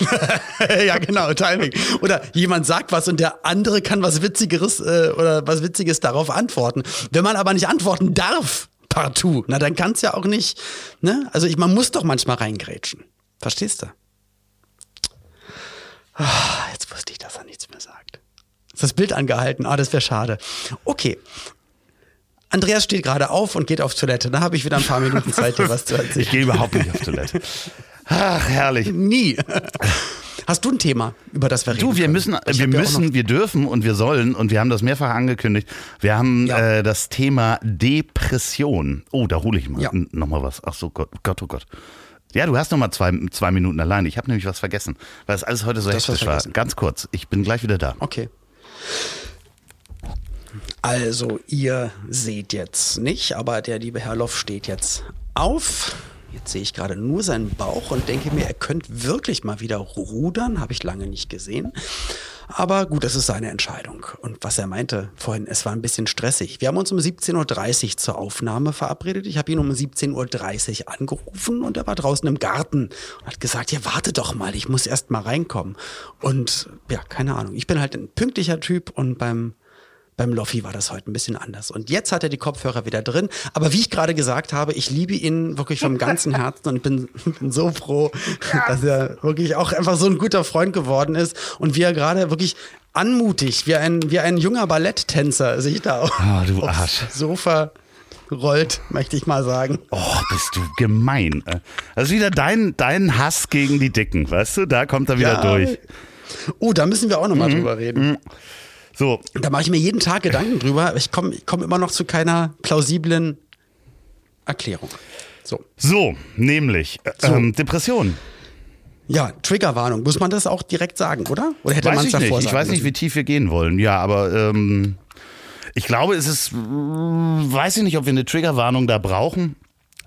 Speaker 2: ja, genau, Timing. Oder jemand sagt was und der andere kann was Witzigeres äh, oder was Witziges darauf antworten. Wenn man aber nicht antworten darf, partout, na dann kann es ja auch nicht. Ne? Also ich, man muss doch manchmal reingrätschen. Verstehst du? Ah, jetzt wusste ich, dass er nichts mehr sagt. Ist das Bild angehalten? Ah, das wäre schade. Okay. Andreas steht gerade auf und geht auf Toilette. Da habe ich wieder ein paar Minuten Zeit, dir was zu erzählen.
Speaker 1: Ich gehe überhaupt nicht auf Toilette. Ach, herrlich.
Speaker 2: Nie. Hast du ein Thema, über das wir reden
Speaker 1: Du, wir
Speaker 2: können?
Speaker 1: müssen,
Speaker 2: Ich
Speaker 1: wir müssen, wir dürfen und wir sollen und wir haben das mehrfach angekündigt. Wir haben
Speaker 2: Ja.
Speaker 1: äh, das Thema Depression. Oh, da hole ich mal
Speaker 2: Ja.
Speaker 1: n- noch mal was. Ach so, Gott, Gott, oh Gott. Ja, du hast noch mal zwei, zwei Minuten allein. Ich habe nämlich was vergessen, weil es alles heute so hektisch war. Ganz kurz, ich bin gleich wieder da.
Speaker 2: Okay. Also, ihr seht jetzt nicht, aber der liebe Herr Loff steht jetzt auf. Jetzt sehe ich gerade nur seinen Bauch und denke mir, er könnte wirklich mal wieder rudern. Habe ich lange nicht gesehen. Aber gut, das ist seine Entscheidung. Und was er meinte vorhin, es war ein bisschen stressig. Wir haben uns um 17.30 Uhr zur Aufnahme verabredet. Ich habe ihn um 17.30 Uhr angerufen und er war draußen im Garten und hat gesagt, ja, warte doch mal, ich muss erst mal reinkommen. Und ja, keine Ahnung. Ich bin halt ein pünktlicher Typ und beim beim Loffi war das heute ein bisschen anders. Und jetzt hat er die Kopfhörer wieder drin. Aber wie ich gerade gesagt habe, ich liebe ihn wirklich vom ganzen Herzen und bin, bin so froh, dass er wirklich auch einfach so ein guter Freund geworden ist und wie er gerade wirklich anmutig, wie ein, wie ein junger Balletttänzer sich da auf,
Speaker 1: du
Speaker 2: aufs
Speaker 1: Arsch.
Speaker 2: Sofa rollt, möchte ich mal sagen.
Speaker 1: Oh, bist du gemein. äh. Das ist wieder dein, dein Hass gegen die Dicken, weißt du? Da kommt er wieder
Speaker 2: Ja.
Speaker 1: durch.
Speaker 2: Oh, da müssen wir auch nochmal drüber reden.
Speaker 1: So,
Speaker 2: Da mache ich mir jeden Tag Gedanken drüber. aber Ich komme ich komm immer noch zu keiner plausiblen Erklärung. So.
Speaker 1: so, nämlich äh,
Speaker 2: So.
Speaker 1: Ähm, Depression.
Speaker 2: Ja, Triggerwarnung. Muss man das auch direkt sagen, oder? Oder hätte man es
Speaker 1: ich
Speaker 2: davor
Speaker 1: nicht. Ich
Speaker 2: sagen
Speaker 1: weiß nicht, wie tief wir gehen wollen. Ja, aber ähm, ich glaube, es ist, mm, weiß ich nicht, ob wir eine Triggerwarnung da brauchen.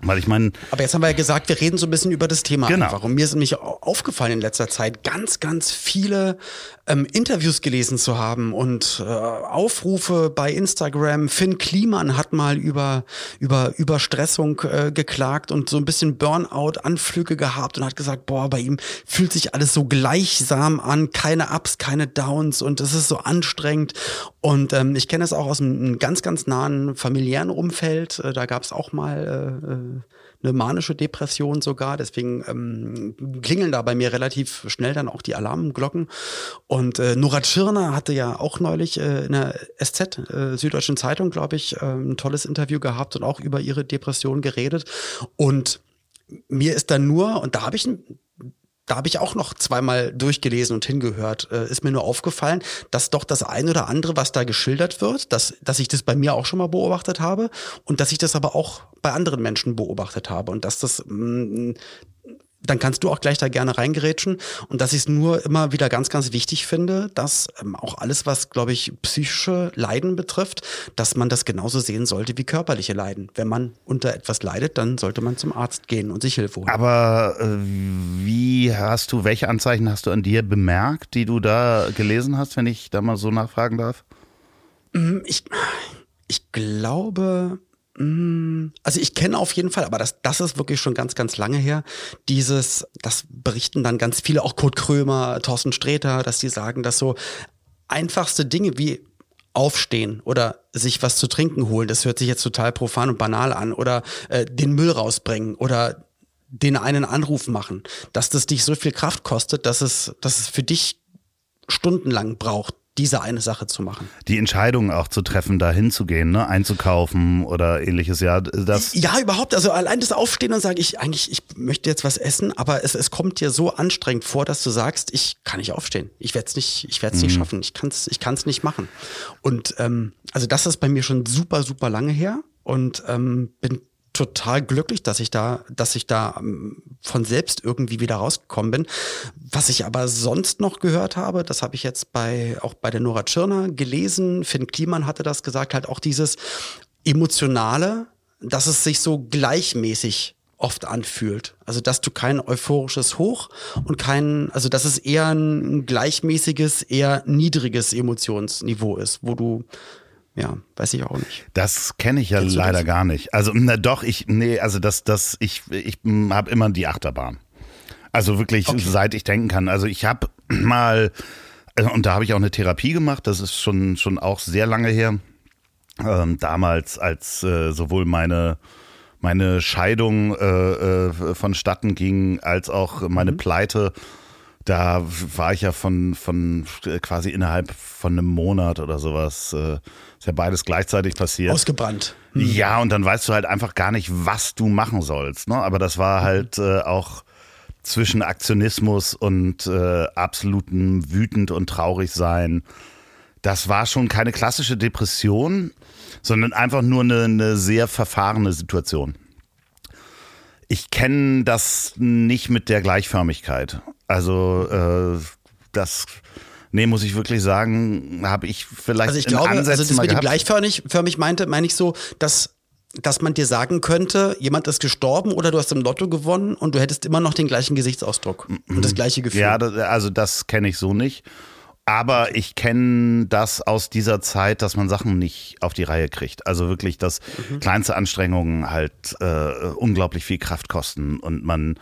Speaker 1: Weil ich meine,
Speaker 2: Aber jetzt haben wir ja gesagt, wir reden so ein bisschen über das Thema.
Speaker 1: Genau.
Speaker 2: Einfach. Und mir ist nämlich au- aufgefallen in letzter Zeit, ganz, ganz viele ähm, Interviews gelesen zu haben und äh, Aufrufe bei Instagram. Finn Kliman hat mal über, über Überstressung äh, geklagt und so ein bisschen Burnout-Anflüge gehabt und hat gesagt, boah, bei ihm fühlt sich alles so gleichsam an, keine Ups, keine Downs und es ist so anstrengend. Und ähm, ich kenne es auch aus einem ganz, ganz nahen familiären Umfeld. Äh, da gab es auch mal äh, äh, eine manische Depression sogar. Deswegen ähm, klingeln da bei mir relativ schnell dann auch die Alarmglocken. Und äh, Nora Tschirner hatte ja auch neulich äh, in der SZ, äh, Süddeutschen Zeitung, glaube ich, äh, ein tolles Interview gehabt und auch über ihre Depression geredet. Und mir ist dann nur, und da habe ich ein da habe ich auch noch zweimal durchgelesen und hingehört, äh, ist mir nur aufgefallen, dass doch das ein oder andere, was da geschildert wird, dass, dass ich das bei mir auch schon mal beobachtet habe und dass ich das aber auch bei anderen Menschen beobachtet habe und dass das mh, dann kannst du auch gleich da gerne reingerätschen und dass ich es nur immer wieder ganz, ganz wichtig finde, dass ähm, auch alles, was, glaube ich, psychische Leiden betrifft, dass man das genauso sehen sollte wie körperliche Leiden. Wenn man unter etwas leidet, dann sollte man zum Arzt gehen und sich Hilfe holen.
Speaker 1: aber äh, wie hast du, welche Anzeichen hast du an dir bemerkt, die du da gelesen hast, wenn ich da mal so nachfragen darf?
Speaker 2: Ich, ich glaube, mm, also ich kenne auf jeden Fall, aber das, das ist wirklich schon ganz, ganz lange her. Dieses, das berichten dann ganz viele, auch Kurt Krömer, Thorsten Sträter, dass die sagen, dass so einfachste Dinge wie aufstehen oder sich was zu trinken holen, das hört sich jetzt total profan und banal an, oder äh, den Müll rausbringen oder den einen Anruf machen, dass das dich so viel Kraft kostet, dass es, dass es für dich stundenlang braucht, diese eine Sache zu machen.
Speaker 1: Die Entscheidung auch zu treffen, da hinzugehen, ne? einzukaufen oder ähnliches, ja, das
Speaker 2: Ja, überhaupt. Also allein das Aufstehen und sagen, ich eigentlich, ich möchte jetzt was essen, aber es, es kommt dir so anstrengend vor, dass du sagst, ich kann nicht aufstehen. Ich werde es nicht, ich werde es nicht schaffen. Ich kann es, ich kann's nicht machen. Und ähm, also das ist bei mir schon super, super lange her und ähm, bin total glücklich, dass ich da, dass ich da ähm, von selbst irgendwie wieder rausgekommen bin. Was ich aber sonst noch gehört habe, das habe ich jetzt bei auch bei der Nora Tschirner gelesen. Finn Kliman hatte das gesagt, halt auch dieses emotionale, dass es sich so gleichmäßig oft anfühlt. Also dass du kein euphorisches Hoch und kein, also dass es eher ein gleichmäßiges, eher niedriges Emotionsniveau ist, wo du ja, weiß ich auch nicht.
Speaker 1: Das kenne ich ja leider das? gar nicht. Also, na doch, ich, nee, also das, das, ich, ich habe immer die Achterbahn. Also wirklich, okay. seit ich denken kann. Also ich habe mal, also, und da habe ich auch eine Therapie gemacht, das ist schon, schon auch sehr lange her. Ähm, damals, als äh, sowohl meine meine Scheidung äh, äh, vonstatten ging, als auch meine mhm. Pleite da war ich ja von, von quasi innerhalb von einem Monat oder sowas, äh, ist ja beides gleichzeitig passiert.
Speaker 2: Ausgebrannt.
Speaker 1: Hm. Ja, und dann weißt du halt einfach gar nicht, was du machen sollst. Ne? Aber das war halt äh, auch zwischen Aktionismus und äh, absolutem wütend und traurig sein. Das war schon keine klassische Depression, sondern einfach nur eine, eine sehr verfahrene Situation. Ich kenne das nicht mit der Gleichförmigkeit. Also äh, das Nee, muss ich wirklich sagen, habe ich vielleicht
Speaker 2: Also ich glaube, Ansätzen also das mit dem gleichförmig förmig meinte, meine ich so, dass dass man dir sagen könnte, jemand ist gestorben oder du hast im Lotto gewonnen und du hättest immer noch den gleichen Gesichtsausdruck mhm. und das gleiche Gefühl.
Speaker 1: Ja, das, also das kenne ich so nicht. Aber ich kenne das aus dieser Zeit, dass man Sachen nicht auf die Reihe kriegt. Also wirklich, dass mhm. kleinste Anstrengungen halt äh, unglaublich viel Kraft kosten und man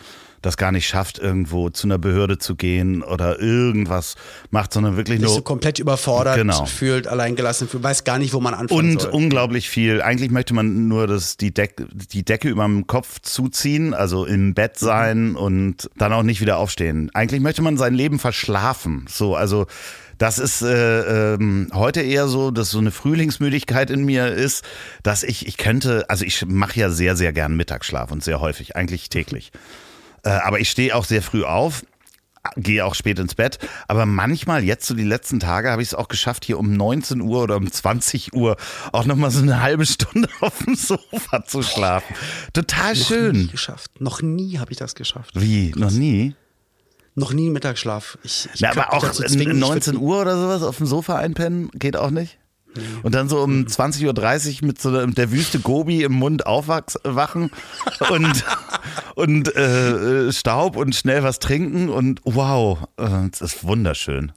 Speaker 1: das gar nicht schafft, irgendwo zu einer Behörde zu gehen oder irgendwas macht, sondern wirklich nur.
Speaker 2: so komplett überfordert genau. fühlt, alleingelassen fühlt, weiß gar nicht, wo man anfangen
Speaker 1: Und
Speaker 2: soll.
Speaker 1: unglaublich viel. Eigentlich möchte man nur das, die, Deck, die Decke über dem Kopf zuziehen, also im Bett mhm. sein und dann auch nicht wieder aufstehen. Eigentlich möchte man sein Leben verschlafen. So, also das ist äh, ähm, heute eher so, dass so eine Frühlingsmüdigkeit in mir ist, dass ich, ich könnte, also ich mache ja sehr, sehr gern Mittagsschlaf und sehr häufig, eigentlich täglich. Äh, aber ich stehe auch sehr früh auf gehe auch spät ins Bett. Aber manchmal, jetzt so die letzten Tage, habe ich es auch geschafft, hier um 19 Uhr oder um 20 Uhr auch nochmal so eine halbe Stunde auf dem Sofa zu schlafen. Total
Speaker 2: noch
Speaker 1: schön.
Speaker 2: Nie geschafft. Noch nie habe ich das geschafft.
Speaker 1: Wie? Krass. Noch nie?
Speaker 2: Noch nie Mittagsschlaf. Ich,
Speaker 1: ich Na, aber auch 19 Uhr oder sowas auf dem Sofa einpennen geht auch nicht? Und dann so um 20.30 Uhr mit so der Wüste Gobi im Mund aufwachen und, und äh, Staub und schnell was trinken und wow, äh, das ist wunderschön.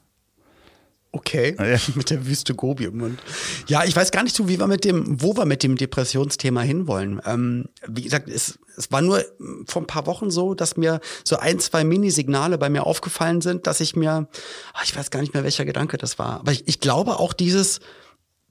Speaker 2: Okay, ja. mit der Wüste Gobi im Mund. Ja, ich weiß gar nicht so, wie wir mit dem, wo wir mit dem Depressionsthema hinwollen. Ähm, wie gesagt, es, es war nur vor ein paar Wochen so, dass mir so ein, zwei Minisignale bei mir aufgefallen sind, dass ich mir, ach, ich weiß gar nicht mehr, welcher Gedanke das war. Aber ich, ich glaube auch dieses,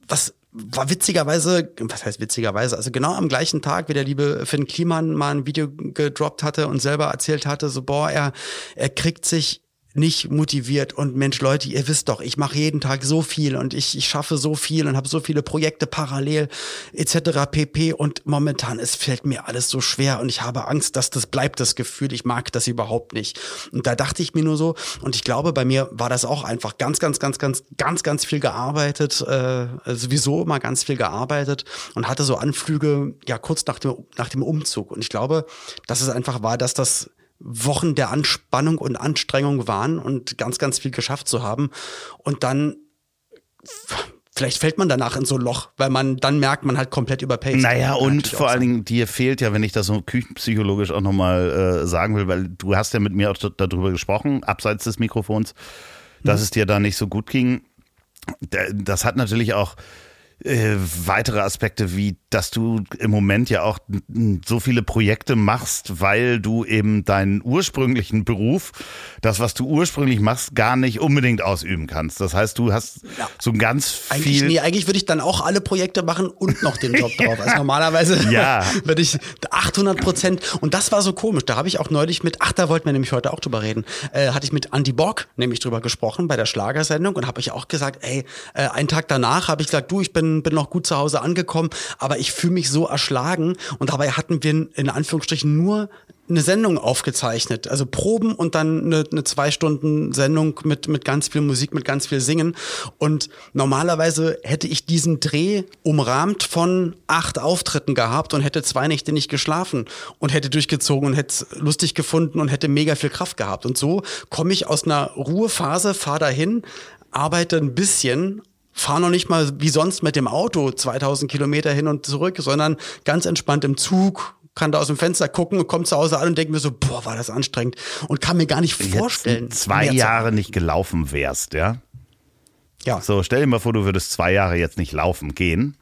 Speaker 2: was war witzigerweise, was heißt witzigerweise, also genau am gleichen Tag, wie der liebe Finn Kliman mal ein Video gedroppt hatte und selber erzählt hatte, so boah, er, er kriegt sich nicht motiviert und Mensch, Leute, ihr wisst doch, ich mache jeden Tag so viel und ich, ich schaffe so viel und habe so viele Projekte parallel etc. pp. Und momentan, es fällt mir alles so schwer und ich habe Angst, dass das bleibt, das Gefühl, ich mag das überhaupt nicht. Und da dachte ich mir nur so, und ich glaube, bei mir war das auch einfach ganz, ganz, ganz, ganz, ganz, ganz viel gearbeitet, äh, sowieso immer ganz viel gearbeitet und hatte so Anflüge, ja, kurz nach dem, nach dem Umzug. Und ich glaube, dass es einfach war, dass das Wochen der Anspannung und Anstrengung waren und ganz, ganz viel geschafft zu haben. Und dann vielleicht fällt man danach in so ein Loch, weil man dann merkt, man halt komplett überpaced.
Speaker 1: Naja, und vor allen Dingen, dir fehlt ja, wenn ich das so küchenpsychologisch auch nochmal äh, sagen will, weil du hast ja mit mir auch darüber gesprochen, abseits des Mikrofons, dass hm. es dir da nicht so gut ging. Das hat natürlich auch äh, weitere Aspekte, wie dass du im Moment ja auch so viele Projekte machst, weil du eben deinen ursprünglichen Beruf, das, was du ursprünglich machst, gar nicht unbedingt ausüben kannst. Das heißt, du hast ja. so ganz viel.
Speaker 2: Eigentlich, nee, eigentlich würde ich dann auch alle Projekte machen und noch den Job drauf. Also normalerweise ja. würde ich 800 Prozent. Und das war so komisch. Da habe ich auch neulich mit, ach, da wollten wir nämlich heute auch drüber reden, äh, hatte ich mit Andy Borg nämlich drüber gesprochen bei der Schlagersendung und habe ich auch gesagt, ey, äh, einen Tag danach habe ich gesagt, du, ich bin bin, noch gut zu Hause angekommen, aber ich fühle mich so erschlagen. Und dabei hatten wir in Anführungsstrichen nur eine Sendung aufgezeichnet, also Proben und dann eine, eine zwei Stunden Sendung mit mit ganz viel Musik, mit ganz viel Singen. Und normalerweise hätte ich diesen Dreh umrahmt von acht Auftritten gehabt und hätte zwei Nächte nicht geschlafen und hätte durchgezogen und hätte es lustig gefunden und hätte mega viel Kraft gehabt. Und so komme ich aus einer Ruhephase, fahre dahin, arbeite ein bisschen fahre noch nicht mal wie sonst mit dem Auto 2000 Kilometer hin und zurück, sondern ganz entspannt im Zug, kann da aus dem Fenster gucken und kommt zu Hause an und denkt mir so, boah, war das anstrengend und kann mir gar nicht vorstellen.
Speaker 1: Jetzt zwei Jahre nicht gelaufen wärst, ja?
Speaker 2: Ja.
Speaker 1: So, stell dir mal vor, du würdest zwei Jahre jetzt nicht laufen gehen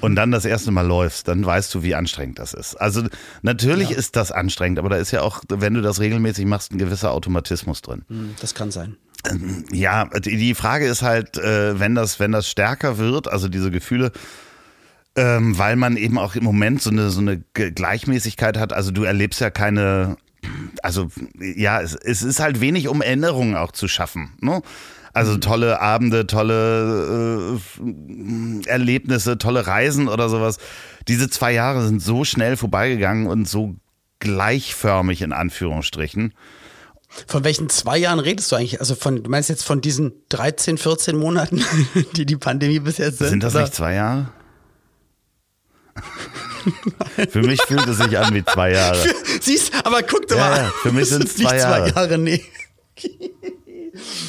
Speaker 1: und dann das erste Mal läufst, dann weißt du, wie anstrengend das ist. Also natürlich
Speaker 2: Ja.
Speaker 1: ist das anstrengend, aber da ist ja auch, wenn du das regelmäßig machst, ein gewisser Automatismus drin.
Speaker 2: Hm, Das kann sein.
Speaker 1: Ja, die Frage ist halt, äh, wenn das, wenn das stärker wird, also diese Gefühle, ähm, weil man eben auch im Moment so eine, so eine Gleichmäßigkeit hat. Also du erlebst ja keine, also ja, es, es ist halt wenig, um Erinnerungen auch zu schaffen. Ne? Also tolle Abende, tolle äh, Erlebnisse, tolle Reisen oder sowas. Diese zwei Jahre sind so schnell vorbeigegangen und so gleichförmig in Anführungsstrichen.
Speaker 2: Von welchen zwei Jahren redest du eigentlich? Also von, du meinst jetzt von diesen 13, 14 Monaten, die die Pandemie bis jetzt sind?
Speaker 1: Sind das
Speaker 2: oder?
Speaker 1: nicht zwei Jahre? Für mich fühlt es sich an wie zwei Jahre.
Speaker 2: Siehst, aber guck doch
Speaker 1: Ja,
Speaker 2: mal.
Speaker 1: ja, für mich
Speaker 2: sind nicht
Speaker 1: zwei Jahre.
Speaker 2: zwei Jahre, nee.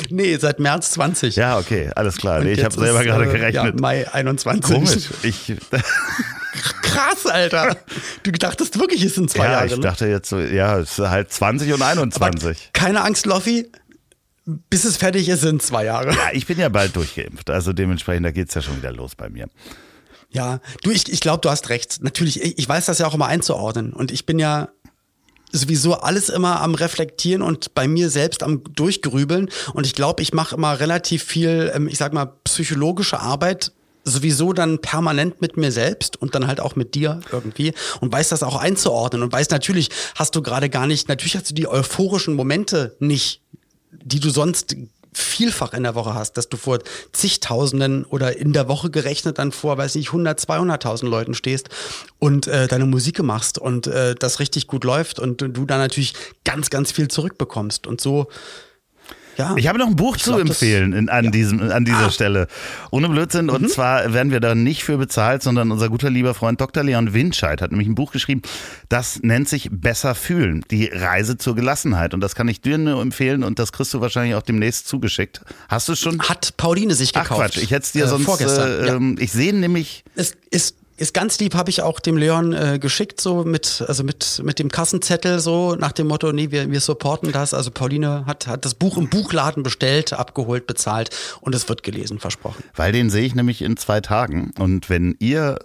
Speaker 2: Nee, seit März 20.
Speaker 1: Ja, okay, alles klar. Nee, ich habe selber
Speaker 2: ist,
Speaker 1: gerade
Speaker 2: äh,
Speaker 1: gerechnet.
Speaker 2: Ja, Mai 21.
Speaker 1: Komisch. Ich,
Speaker 2: Krass, Alter. Du dachtest wirklich, es sind zwei
Speaker 1: ja,
Speaker 2: Jahre.
Speaker 1: ich
Speaker 2: ne?
Speaker 1: dachte jetzt so, ja, es ist halt 20 und
Speaker 2: Aber
Speaker 1: 21.
Speaker 2: keine Angst, Loffi. Bis es fertig ist, sind zwei Jahre.
Speaker 1: Ja, ich bin ja bald durchgeimpft. Also dementsprechend, da geht's ja schon wieder los bei mir.
Speaker 2: Ja, du, ich, ich glaube, du hast recht. Natürlich, ich, ich weiß das ja auch immer einzuordnen. Und ich bin ja sowieso alles immer am Reflektieren und bei mir selbst am Durchgrübeln. Und ich glaube, ich mache immer relativ viel, ähm, ich sag mal, psychologische Arbeit sowieso dann permanent mit mir selbst und dann halt auch mit dir irgendwie und weiß das auch einzuordnen und weiß natürlich, hast du gerade gar nicht, natürlich hast du die euphorischen Momente nicht, die du sonst vielfach in der Woche hast, dass du vor zigtausenden oder in der Woche gerechnet dann vor, weiß nicht, 100, 200.000 Leuten stehst und äh, deine Musik machst und äh, das richtig gut läuft und du dann natürlich ganz, ganz viel zurückbekommst und so. Ja,
Speaker 1: Ich habe noch ein Buch zu
Speaker 2: glaub,
Speaker 1: empfehlen in, an, diesem, an dieser
Speaker 2: Ah.
Speaker 1: Stelle. Ohne Blödsinn.
Speaker 2: Mhm.
Speaker 1: Und zwar werden wir da nicht für bezahlt, sondern unser guter lieber Freund Dr. Leon Winscheid hat nämlich ein Buch geschrieben, das nennt sich Besser fühlen. Die Reise zur Gelassenheit. Und das kann ich dir nur empfehlen und das kriegst du wahrscheinlich auch demnächst zugeschickt. Hast du schon?
Speaker 2: hat Pauline sich
Speaker 1: Ach
Speaker 2: gekauft.
Speaker 1: Quatsch, ich hätte es dir
Speaker 2: äh,
Speaker 1: sonst.
Speaker 2: vorgestern.
Speaker 1: Äh,
Speaker 2: ja.
Speaker 1: ähm, Ich sehe nämlich.
Speaker 2: Es ist, ist ganz lieb, habe ich auch dem Leon äh, geschickt, so mit, also mit, mit dem Kassenzettel, so nach dem Motto, nee, wir, wir supporten das. Also Pauline hat, hat das Buch im Buchladen bestellt, abgeholt, bezahlt und es wird gelesen, versprochen.
Speaker 1: Weil den sehe ich nämlich in zwei Tagen. Und wenn ihr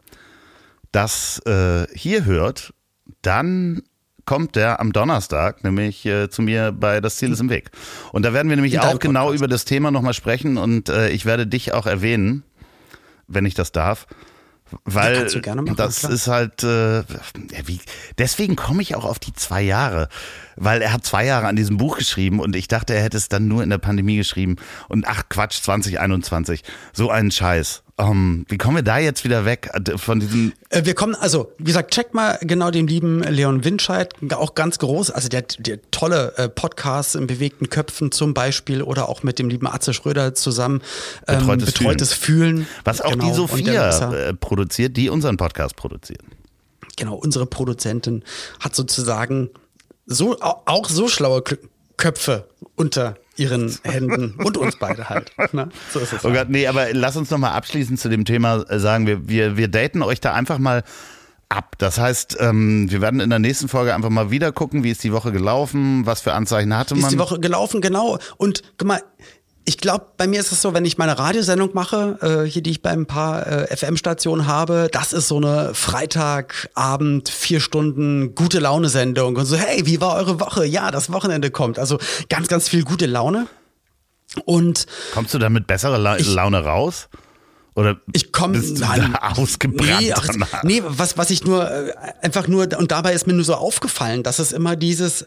Speaker 1: das äh, hier hört, dann kommt der am Donnerstag nämlich äh, zu mir bei Das Ziel ist im Weg. Und da werden wir nämlich auch genau
Speaker 2: Podcast.
Speaker 1: über das Thema nochmal sprechen und äh, ich werde dich auch erwähnen, wenn ich das darf. Weil
Speaker 2: gerne machen,
Speaker 1: das
Speaker 2: klar.
Speaker 1: ist halt, äh, ja, wie, deswegen komme ich auch auf die zwei Jahre, weil er hat zwei Jahre an diesem Buch geschrieben und ich dachte, er hätte es dann nur in der Pandemie geschrieben und ach Quatsch, 2021, so einen Scheiß. Ähm, wie kommen wir da jetzt wieder weg äh, von diesem,
Speaker 2: Äh, wir kommen, also, wie gesagt, check mal genau den lieben Leon Winscheid, auch ganz groß, also der, der tolle äh, Podcasts in bewegten Köpfen zum Beispiel oder auch mit dem lieben Atze Schröder zusammen ähm,
Speaker 1: Betreutes
Speaker 2: betreutes Fühlen.
Speaker 1: was auch
Speaker 2: Genau,
Speaker 1: die Sophia produziert, die unseren Podcast produziert.
Speaker 2: genau, unsere Produzentin hat sozusagen so au- auch so schlaue Köpfe unter ihren Händen und uns beide halt. Ne? So ist es.
Speaker 1: Oh
Speaker 2: halt.
Speaker 1: Gott, nee, aber lass uns nochmal abschließend zu dem Thema äh, sagen, wir, wir, wir daten euch da einfach mal ab. Das heißt, ähm, wir werden in der nächsten Folge einfach mal wieder gucken, wie ist die Woche gelaufen, was für Anzeichen hatte
Speaker 2: Wie
Speaker 1: man.
Speaker 2: ist die Woche gelaufen, genau. Und guck mal, ich glaube, bei mir ist es so, wenn ich meine Radiosendung mache, äh, hier, die ich bei ein paar äh, FM-Stationen habe, das ist so eine Freitagabend, vier Stunden gute Laune-Sendung. Und so, hey, wie war eure Woche? Ja, das Wochenende kommt. Also ganz, ganz viel gute Laune. Und
Speaker 1: Kommst du da mit besserer La Laune raus? Oder
Speaker 2: ich komme
Speaker 1: da ausgebrannt
Speaker 2: Nee, ach, nee, was, was ich nur äh, einfach nur, und dabei ist mir nur so aufgefallen, dass es immer dieses,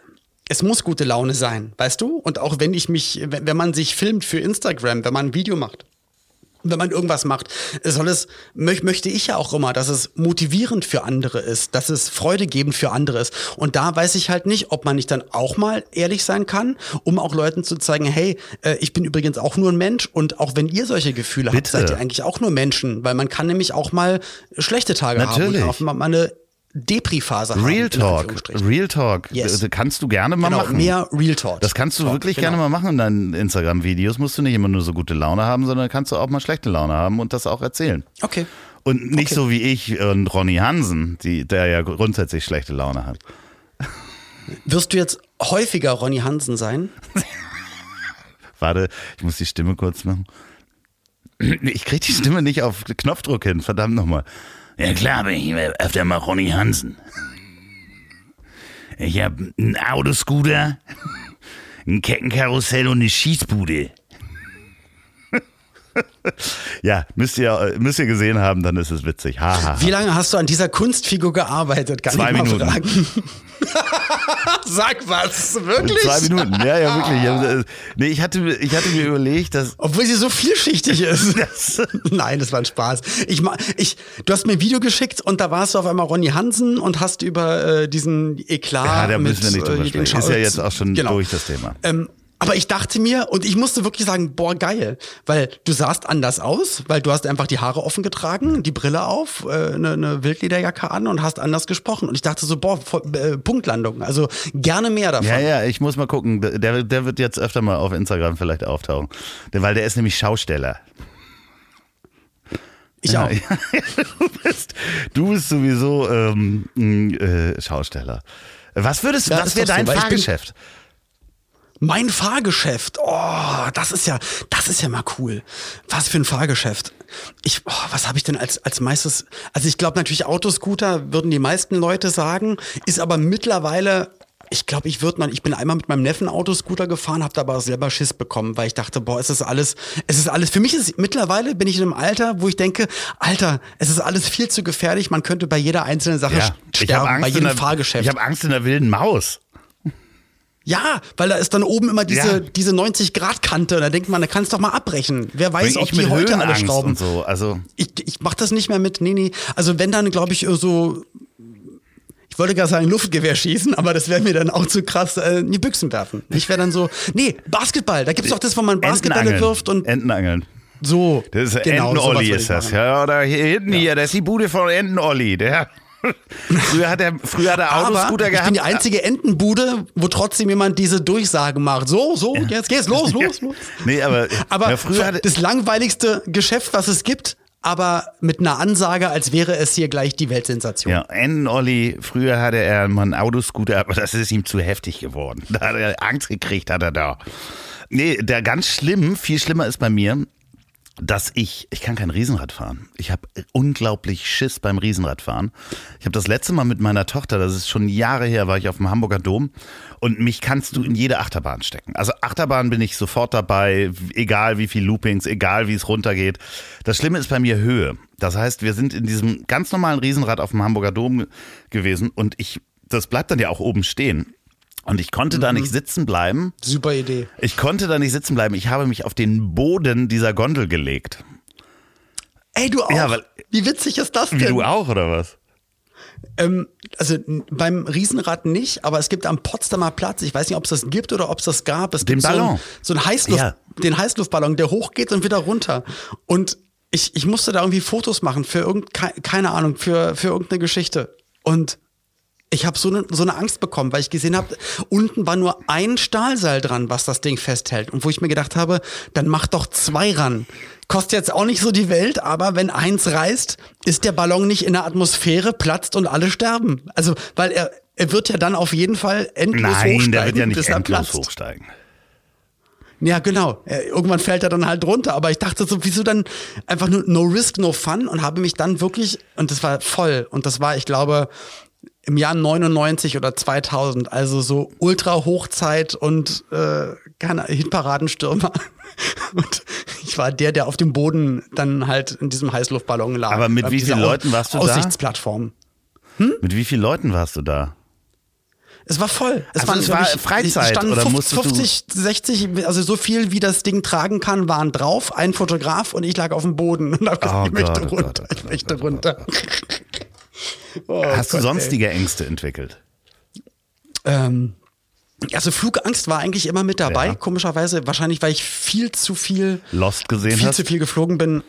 Speaker 2: es muss gute Laune sein, weißt du? Und auch wenn ich mich, wenn, man sich filmt für Instagram, wenn man ein Video macht, wenn man irgendwas macht, soll es, möch, möchte ich ja auch immer, dass es motivierend für andere ist, dass es freudegebend für andere ist. Und da weiß ich halt nicht, ob man nicht dann auch mal ehrlich sein kann, um auch Leuten zu zeigen, hey, äh, ich bin übrigens auch nur ein Mensch und auch wenn ihr solche Gefühle habt,
Speaker 1: Bitte.
Speaker 2: seid ihr eigentlich auch nur Menschen, weil man kann nämlich auch mal schlechte Tage
Speaker 1: Natürlich.
Speaker 2: haben und auch mal eine Depri-Phase haben.
Speaker 1: Real Talk. Real Talk,
Speaker 2: Yes.
Speaker 1: das kannst du gerne mal
Speaker 2: Genau,
Speaker 1: machen.
Speaker 2: mehr Real Talk.
Speaker 1: Das kannst du
Speaker 2: Talk,
Speaker 1: wirklich
Speaker 2: genau.
Speaker 1: gerne mal machen in deinen Instagram-Videos. Musst du nicht immer nur so gute Laune haben, sondern kannst du auch mal schlechte Laune haben und das auch erzählen.
Speaker 2: Okay.
Speaker 1: Und nicht
Speaker 2: Okay.
Speaker 1: so wie ich und Ronny Hansen, die, der ja grundsätzlich schlechte Laune hat.
Speaker 2: Wirst du jetzt häufiger Ronny Hansen sein?
Speaker 1: Warte, ich muss die Stimme kurz machen. Ich krieg die Stimme nicht auf Knopfdruck hin, verdammt nochmal. Ja klar bin ich öfter mal Ronny Hansen. Ich hab einen Autoscooter, ein Kettenkarussell und eine Schießbude. ja, müsst ihr, müsst ihr gesehen haben, dann ist es witzig. Ha, ha, ha.
Speaker 2: Wie lange hast du an dieser Kunstfigur gearbeitet? Kann
Speaker 1: Zwei
Speaker 2: ich mal
Speaker 1: Minuten.
Speaker 2: Sag was, wirklich?
Speaker 1: Zwei Minuten, ja, ja, wirklich. Äh, Nee, ich hatte, ich hatte mir überlegt, dass.
Speaker 2: Obwohl sie so vielschichtig ist.
Speaker 1: Das,
Speaker 2: Nein, das war ein Spaß. Ich, ich, du hast mir ein Video geschickt und da warst du auf einmal Ronny Hansen und hast über äh, diesen Eklat.
Speaker 1: ja, da
Speaker 2: mit,
Speaker 1: müssen wir nicht
Speaker 2: äh,
Speaker 1: drüber
Speaker 2: den
Speaker 1: sprechen. Ist ja jetzt auch schon
Speaker 2: Genau.
Speaker 1: durch das Thema.
Speaker 2: Ähm, aber ich dachte mir, und ich musste wirklich sagen, boah, geil, weil du sahst anders aus, weil du hast einfach die Haare offen getragen, die Brille auf, äh, eine, eine Wildlederjacke an und hast anders gesprochen. Und ich dachte so, boah, voll, äh, Punktlandung, also gerne mehr davon.
Speaker 1: Ja, ja, ich muss mal gucken. Der, der wird jetzt öfter mal auf Instagram vielleicht auftauchen. Weil der ist nämlich Schausteller.
Speaker 2: Ich
Speaker 1: ja,
Speaker 2: auch.
Speaker 1: Ja, du, bist, du bist sowieso ähm, äh, Schausteller. Was würdest
Speaker 2: Ja,
Speaker 1: was
Speaker 2: ist
Speaker 1: wäre dein Fahrgeschäft?
Speaker 2: Mein Fahrgeschäft, oh, das ist ja, das ist ja mal cool. Was für ein Fahrgeschäft. Ich, oh, was habe ich denn als als meistes? Also ich glaube natürlich Autoscooter würden die meisten Leute sagen, ist aber mittlerweile. Ich glaube, ich würde mal, ich bin einmal mit meinem Neffen Autoscooter gefahren, habe da aber selber Schiss bekommen, weil ich dachte, boah, es ist alles, es ist alles, für mich ist mittlerweile bin ich in einem Alter, wo ich denke, Alter, es ist alles viel zu gefährlich, man könnte bei jeder einzelnen Sache
Speaker 1: Ja, habe
Speaker 2: sterben, bei jedem
Speaker 1: der-
Speaker 2: Fahrgeschäft.
Speaker 1: ich hab Angst in der wilden Maus.
Speaker 2: Ja, weil da ist dann oben immer diese,
Speaker 1: Ja.
Speaker 2: diese 90-Grad-Kante. Da denkt man, da kannst du doch mal abbrechen. Wer weiß,
Speaker 1: Bring
Speaker 2: ob die heute alle schrauben.
Speaker 1: so. Also
Speaker 2: Ich, ich mach das nicht mehr mit. Nee, nee. Also wenn dann, glaube ich, so. Ich wollte gerade sagen, Luftgewehr schießen, aber das wäre mir dann auch zu krass äh, in die Büchsen werfen. Ich wäre dann so, nee, Basketball. Da gibt's doch das, wo man Basketbälle
Speaker 1: Entenangeln.
Speaker 2: wirft und
Speaker 1: Entenangeln.
Speaker 2: so.
Speaker 1: Das ist
Speaker 2: genau,
Speaker 1: Entenolli ist das. Ja, oder hier hinten hier, das ist die Bude von Entenolli. Der früher hat er früher hat er Autoscooter
Speaker 2: ich
Speaker 1: gehabt.
Speaker 2: bin die einzige Entenbude, wo trotzdem jemand diese Durchsagen macht. So, so, jetzt geht's los, los, los.
Speaker 1: Nee, aber,
Speaker 2: Aber
Speaker 1: ja, früher
Speaker 2: das langweiligste Geschäft, was es gibt, aber mit einer Ansage, als wäre es hier gleich die Weltsensation.
Speaker 1: Ja, Enten-Olli, früher hatte er mal einen Autoscooter, aber das ist ihm zu heftig geworden. Da hat er Angst gekriegt, hat er da. Nee, der ganz schlimm, viel schlimmer ist bei mir, dass ich, ich kann kein Riesenrad fahren. Ich habe unglaublich Schiss beim Riesenradfahren. Ich habe das letzte Mal mit meiner Tochter, das ist schon Jahre her, war ich auf dem Hamburger Dom und mich kannst du in jede Achterbahn stecken. Also Achterbahn bin ich sofort dabei, egal wie viel Loopings, egal wie es runtergeht. Das Schlimme ist bei mir Höhe. Das heißt, wir sind in diesem ganz normalen Riesenrad auf dem Hamburger Dom gewesen und ich, das bleibt dann ja auch oben stehen. Und ich konnte da nicht sitzen bleiben.
Speaker 2: Super Idee.
Speaker 1: Ich konnte da nicht sitzen bleiben. Ich habe mich auf den Boden dieser Gondel gelegt.
Speaker 2: Ey, du auch.
Speaker 1: Ja, weil-
Speaker 2: Wie witzig ist das
Speaker 1: Wie
Speaker 2: denn?
Speaker 1: du auch, oder was?
Speaker 2: Ähm, also beim Riesenrad nicht, aber es gibt am Potsdamer Platz, ich weiß nicht, ob es das gibt oder ob es das gab. Es
Speaker 1: Den
Speaker 2: gibt so
Speaker 1: Ballon.
Speaker 2: einen, so einen Heißluft,
Speaker 1: Ja.
Speaker 2: den Heißluftballon, der hochgeht und wieder runter. Und ich, ich musste da irgendwie Fotos machen für irgend, kei- keine Ahnung, für, für irgendeine Geschichte. Und ich habe so eine so eine Angst bekommen, weil ich gesehen habe, unten war nur ein Stahlseil dran, was das Ding festhält. Und wo ich mir gedacht habe, dann mach doch zwei ran. Kostet jetzt auch nicht so die Welt, aber wenn eins reißt, ist der Ballon nicht in der Atmosphäre, platzt und alle sterben. Also, weil er, er wird ja dann auf jeden Fall endlos
Speaker 1: Nein,
Speaker 2: hochsteigen,
Speaker 1: der wird ja nicht endlos
Speaker 2: platzt.
Speaker 1: hochsteigen.
Speaker 2: Ja, genau. Äh, Irgendwann fällt er dann halt runter. Aber ich dachte so, wieso dann einfach nur no risk, no fun und habe mich dann wirklich, und das war voll. Und das war, ich glaube, im Jahr 99 oder 2000, also so Ultra-Hochzeit und äh, keine Hitparadenstürmer. Und ich war der, der auf dem Boden dann halt in diesem Heißluftballon lag.
Speaker 1: Aber mit
Speaker 2: Auf
Speaker 1: wie vielen Leuten warst du da?
Speaker 2: Aussichtsplattform.
Speaker 1: Mit wie vielen Leuten warst du da?
Speaker 2: Es war voll. Es
Speaker 1: Also
Speaker 2: waren
Speaker 1: es war
Speaker 2: wirklich-
Speaker 1: Freizeit,
Speaker 2: standen
Speaker 1: oder
Speaker 2: 50,
Speaker 1: musstest du-
Speaker 2: 50, 60, also so viel wie das Ding tragen kann, waren drauf. Ein Fotograf und ich lag auf dem Boden und hab gesagt,
Speaker 1: Oh
Speaker 2: ich möchte
Speaker 1: Gott, oh
Speaker 2: runter,
Speaker 1: Gott, oh
Speaker 2: ich möchte
Speaker 1: oh Gott,
Speaker 2: runter. Oh
Speaker 1: Hast du
Speaker 2: Gott,
Speaker 1: sonstige Ängste entwickelt?
Speaker 2: ey. Ähm, also Flugangst war eigentlich immer mit dabei,
Speaker 1: Ja.
Speaker 2: komischerweise. Wahrscheinlich, weil ich viel zu viel,
Speaker 1: Lost gesehen
Speaker 2: viel
Speaker 1: hast?
Speaker 2: zu viel geflogen bin.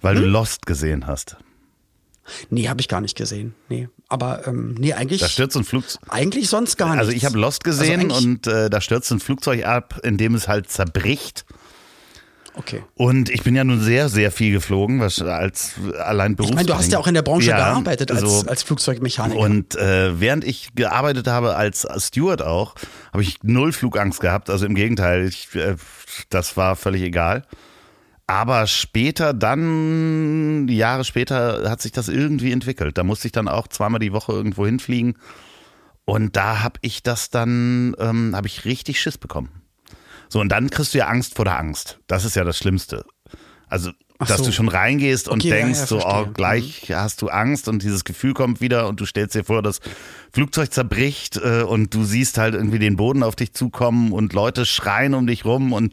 Speaker 1: Weil
Speaker 2: Hm?
Speaker 1: du Lost gesehen hast.
Speaker 2: Nee, habe ich gar nicht gesehen. Nee, aber ähm, nee, eigentlich,
Speaker 1: Da stürzt ein Flugzeug.
Speaker 2: eigentlich sonst gar nicht.
Speaker 1: Also ich habe Lost gesehen
Speaker 2: eigentlich-
Speaker 1: und äh, da stürzt ein Flugzeug ab, in dem es halt zerbricht.
Speaker 2: Okay.
Speaker 1: Und ich bin ja nun sehr, sehr viel geflogen, was als allein
Speaker 2: Ich
Speaker 1: berufsbedingt.
Speaker 2: meine, du hast ja auch in der Branche
Speaker 1: Ja,
Speaker 2: gearbeitet als,
Speaker 1: so.
Speaker 2: als Flugzeugmechaniker.
Speaker 1: Und äh, während ich gearbeitet habe als Steward auch, habe ich null Flugangst gehabt. Also im Gegenteil, ich, äh, das war völlig egal. Aber später dann, Jahre später, hat sich das irgendwie entwickelt. Da musste ich dann auch zweimal die Woche irgendwo hinfliegen. Und da habe ich das dann, ähm, habe ich richtig Schiss bekommen. So, und dann kriegst du ja Angst vor der Angst. Das ist ja das Schlimmste. Also,
Speaker 2: Ach
Speaker 1: dass
Speaker 2: so.
Speaker 1: du schon reingehst und
Speaker 2: Okay, ja,
Speaker 1: denkst,
Speaker 2: ja,
Speaker 1: so, oh,
Speaker 2: verstehe. Mhm.
Speaker 1: gleich hast du Angst und dieses Gefühl kommt wieder und du stellst dir vor, das Flugzeug zerbricht äh, und du siehst halt irgendwie den Boden auf dich zukommen und Leute schreien um dich rum und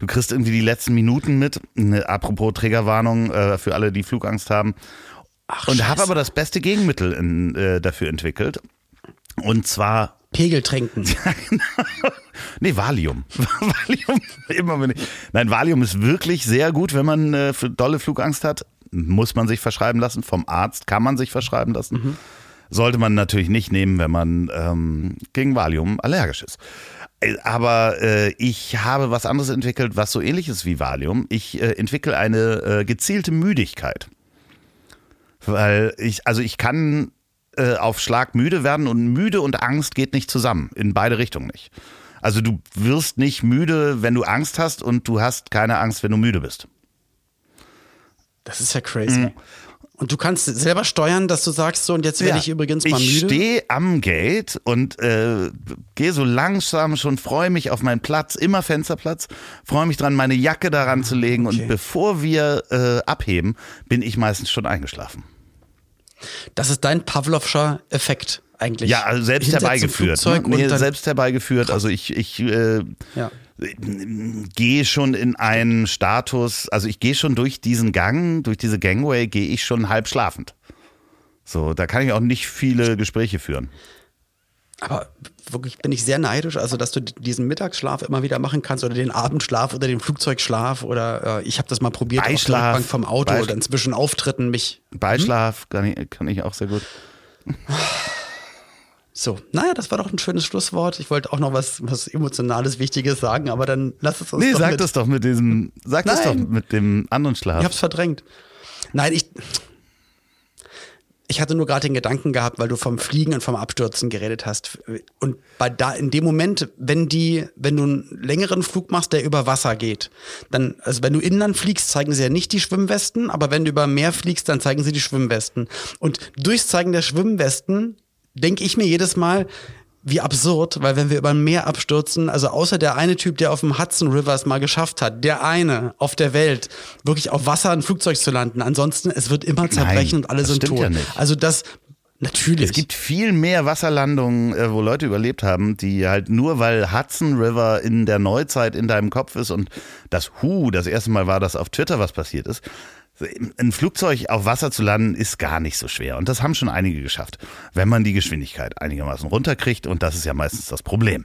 Speaker 1: du kriegst irgendwie die letzten Minuten mit. Ne, apropos Triggerwarnung äh, für alle, die Flugangst haben.
Speaker 2: Ach,
Speaker 1: Und habe aber das beste Gegenmittel in, äh, dafür entwickelt. Und zwar
Speaker 2: Pegel trinken.
Speaker 1: Nee, Valium. Valium, immer wenn ich. Nein, Valium ist wirklich sehr gut, wenn man äh, dolle Flugangst hat. Muss man sich verschreiben lassen. Vom Arzt kann man sich verschreiben lassen. Sollte man natürlich nicht nehmen, wenn man ähm, gegen Valium allergisch ist. Äh, Aber äh, ich habe was anderes entwickelt, was so ähnlich ist wie Valium. Ich äh, entwickle eine äh, gezielte Müdigkeit. Weil ich, also ich kann äh, auf Schlag müde werden und müde und Angst geht nicht zusammen. In beide Richtungen nicht. Also du wirst nicht müde, wenn du Angst hast und du hast keine Angst, wenn du müde bist.
Speaker 2: Das ist ja crazy.
Speaker 1: Mhm.
Speaker 2: Und du kannst selber steuern, dass du sagst, so und jetzt werde ich übrigens mal
Speaker 1: ich
Speaker 2: müde.
Speaker 1: stehe am Gate und äh, gehe so langsam schon, freue mich auf meinen Platz, immer Fensterplatz, freue mich dran, meine Jacke daran zu legen
Speaker 2: Okay.
Speaker 1: und bevor wir äh, abheben, bin ich meistens schon eingeschlafen.
Speaker 2: Das ist dein Pavlovscher Effekt eigentlich.
Speaker 1: Ja, also selbst herbeigeführt. Ne? Nee, selbst herbeigeführt. Also ich, ich äh,
Speaker 2: ja.
Speaker 1: gehe schon in einen Status, also ich gehe schon durch diesen Gang, durch diese Gangway, gehe ich schon halb schlafend. So, da kann ich auch nicht viele Gespräche führen.
Speaker 2: Aber wirklich bin ich sehr neidisch, also dass du diesen Mittagsschlaf immer wieder machen kannst oder den Abendschlaf oder den Flugzeugschlaf oder äh, ich habe das mal probiert auf der
Speaker 1: Beischlaf.
Speaker 2: Vom Auto
Speaker 1: Beis-
Speaker 2: oder inzwischen Auftritten mich.
Speaker 1: Beischlaf kann, ich, kann ich auch sehr gut.
Speaker 2: So, naja, das war doch ein schönes Schlusswort. Ich wollte auch noch was, was Emotionales, Wichtiges sagen, aber dann lass es uns
Speaker 1: Nee,
Speaker 2: doch
Speaker 1: sag
Speaker 2: mit.
Speaker 1: das doch mit diesem, sag das doch
Speaker 2: Nein.
Speaker 1: mit dem anderen Schlaf.
Speaker 2: Ich hab's verdrängt. Nein, ich. Ich hatte nur gerade den Gedanken gehabt, weil du vom Fliegen und vom Abstürzen geredet hast. Und bei da, in dem Moment, wenn die, wenn du einen längeren Flug machst, der über Wasser geht, dann, also wenn du inland fliegst, zeigen sie ja nicht die Schwimmwesten, aber wenn du über Meer fliegst, dann zeigen sie die Schwimmwesten. Und durchs Zeigen der Schwimmwesten denke ich mir jedes Mal, wie absurd, weil wenn wir über ein Meer abstürzen, also außer der eine Typ, der auf dem Hudson River es mal geschafft hat, der eine auf der Welt, wirklich auf Wasser ein Flugzeug zu landen. Ansonsten, es wird immer zerbrechen und alle sind tot.
Speaker 1: ja.
Speaker 2: Also das, natürlich.
Speaker 1: Es gibt viel mehr Wasserlandungen, äh, wo Leute überlebt haben, die halt nur, weil Hudson River in der Neuzeit in deinem Kopf ist und das Hu, das erste Mal war, dass auf Twitter was passiert ist. Ein Flugzeug auf Wasser zu landen ist gar nicht so schwer. Und das haben schon einige geschafft, wenn man die Geschwindigkeit einigermaßen runterkriegt. Und das ist ja meistens das Problem.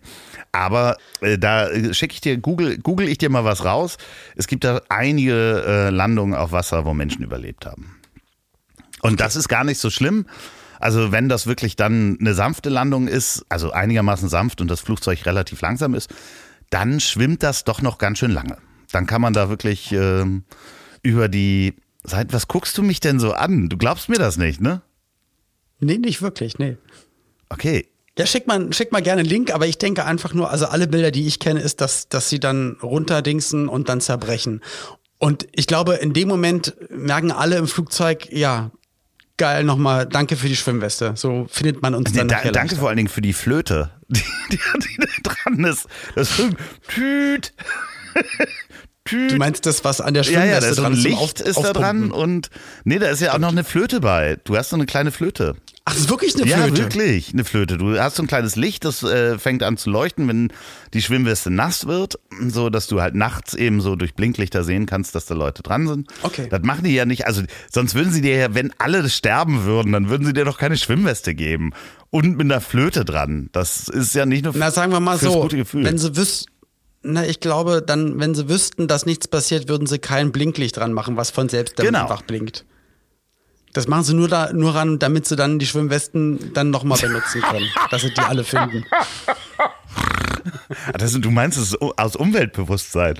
Speaker 1: Aber äh, da äh, schicke ich dir, google, google ich dir mal was raus. Es gibt da einige äh, Landungen auf Wasser, wo Menschen überlebt haben. Und das ist gar nicht so schlimm. Also wenn das wirklich dann eine sanfte Landung ist, also einigermaßen sanft und das Flugzeug relativ langsam ist, dann schwimmt das doch noch ganz schön lange. Dann kann man da wirklich ähm, über die Seit was guckst du mich denn so an? Du glaubst mir das nicht, ne?
Speaker 2: nee, nicht wirklich, nee.
Speaker 1: Okay.
Speaker 2: Ja, schick mal, schick mal gerne einen Link, aber ich denke einfach nur, also alle Bilder, die ich kenne, ist, dass, dass sie dann runterdingsen und dann zerbrechen. Und ich glaube, in dem Moment merken alle im Flugzeug, ja, geil, nochmal, danke für die Schwimmweste. So findet man uns dann
Speaker 1: Da, danke
Speaker 2: leichter.
Speaker 1: vor allen Dingen für die Flöte, die, die, die da dran ist. Das Tüt.
Speaker 2: Du meinst das, was an der
Speaker 1: Ja,
Speaker 2: Schwimmweste
Speaker 1: ja, da ist
Speaker 2: dran
Speaker 1: Licht
Speaker 2: Auf-
Speaker 1: ist da dran und nee, da ist ja auch noch eine Flöte bei. Du hast so eine kleine Flöte.
Speaker 2: Ach, das ist wirklich eine
Speaker 1: Ja,
Speaker 2: Flöte.
Speaker 1: wirklich, eine Flöte. Du hast so ein kleines Licht, das äh, fängt an zu leuchten, wenn die Schwimmweste nass wird, so dass du halt nachts eben so durch Blinklichter sehen kannst, dass da Leute dran sind.
Speaker 2: Okay.
Speaker 1: Das machen die ja nicht, also sonst würden sie dir ja, wenn alle sterben würden, dann würden sie dir doch keine Schwimmweste geben und mit einer Flöte dran. Das ist ja nicht nur
Speaker 2: Na, sagen wir mal so,
Speaker 1: gute Gefühl.
Speaker 2: wenn sie wüssten, na, ich glaube, dann, wenn sie wüssten, dass nichts passiert, würden sie kein Blinklicht dran machen, was von selbst dann
Speaker 1: Genau.
Speaker 2: einfach blinkt. Das machen sie nur da, nur ran, damit sie dann die Schwimmwesten dann nochmal benutzen können, dass sie die alle finden.
Speaker 1: Ah, das, du meinst es aus Umweltbewusstsein.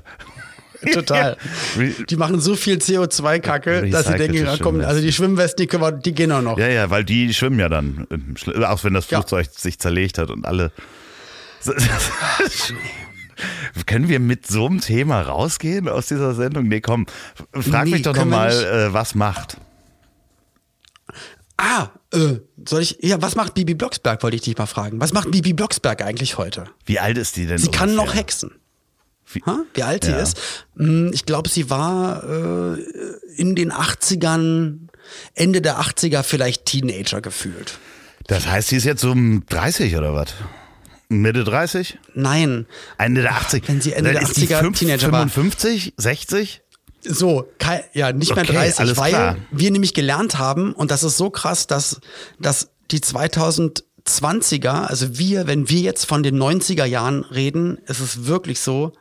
Speaker 2: Total. Die machen so viel CO2-Kacke, dass sie denken, ja, komm, also die Schwimmwesten, die, können wir, die gehen auch noch.
Speaker 1: Ja, ja, weil die schwimmen ja dann, auch wenn das
Speaker 2: Ja.
Speaker 1: Flugzeug sich zerlegt hat und alle. Können wir mit so einem Thema rausgehen aus dieser Sendung? Nee, komm, frag
Speaker 2: Nee,
Speaker 1: mich doch nochmal, äh, was macht.
Speaker 2: Ah, äh, soll ich, ja, was macht Bibi Blocksberg, wollte ich dich mal fragen. Was macht Bibi Blocksberg eigentlich heute?
Speaker 1: Wie alt ist die denn?
Speaker 2: Sie kann
Speaker 1: ungefähr?
Speaker 2: noch hexen.
Speaker 1: Wie-
Speaker 2: Ha? Wie alt
Speaker 1: Ja.
Speaker 2: sie ist? Hm, Ich glaube, sie war äh, in den 80ern, Ende der 80er vielleicht Teenager gefühlt.
Speaker 1: Das heißt, sie ist jetzt so um 30 oder was? Mitte 30?
Speaker 2: Nein.
Speaker 1: Ende der 80.
Speaker 2: wenn sie Ende
Speaker 1: Dann
Speaker 2: der
Speaker 1: ist die
Speaker 2: 80er
Speaker 1: fünf-
Speaker 2: Teenager war.
Speaker 1: 55, 60?
Speaker 2: So, ja, nicht mehr
Speaker 1: Okay,
Speaker 2: 30,
Speaker 1: alles
Speaker 2: weil
Speaker 1: klar.
Speaker 2: wir nämlich gelernt haben, und das ist so krass, dass, dass die 2020er, also wir, wenn wir jetzt von den 90er Jahren reden, ist es wirklich so,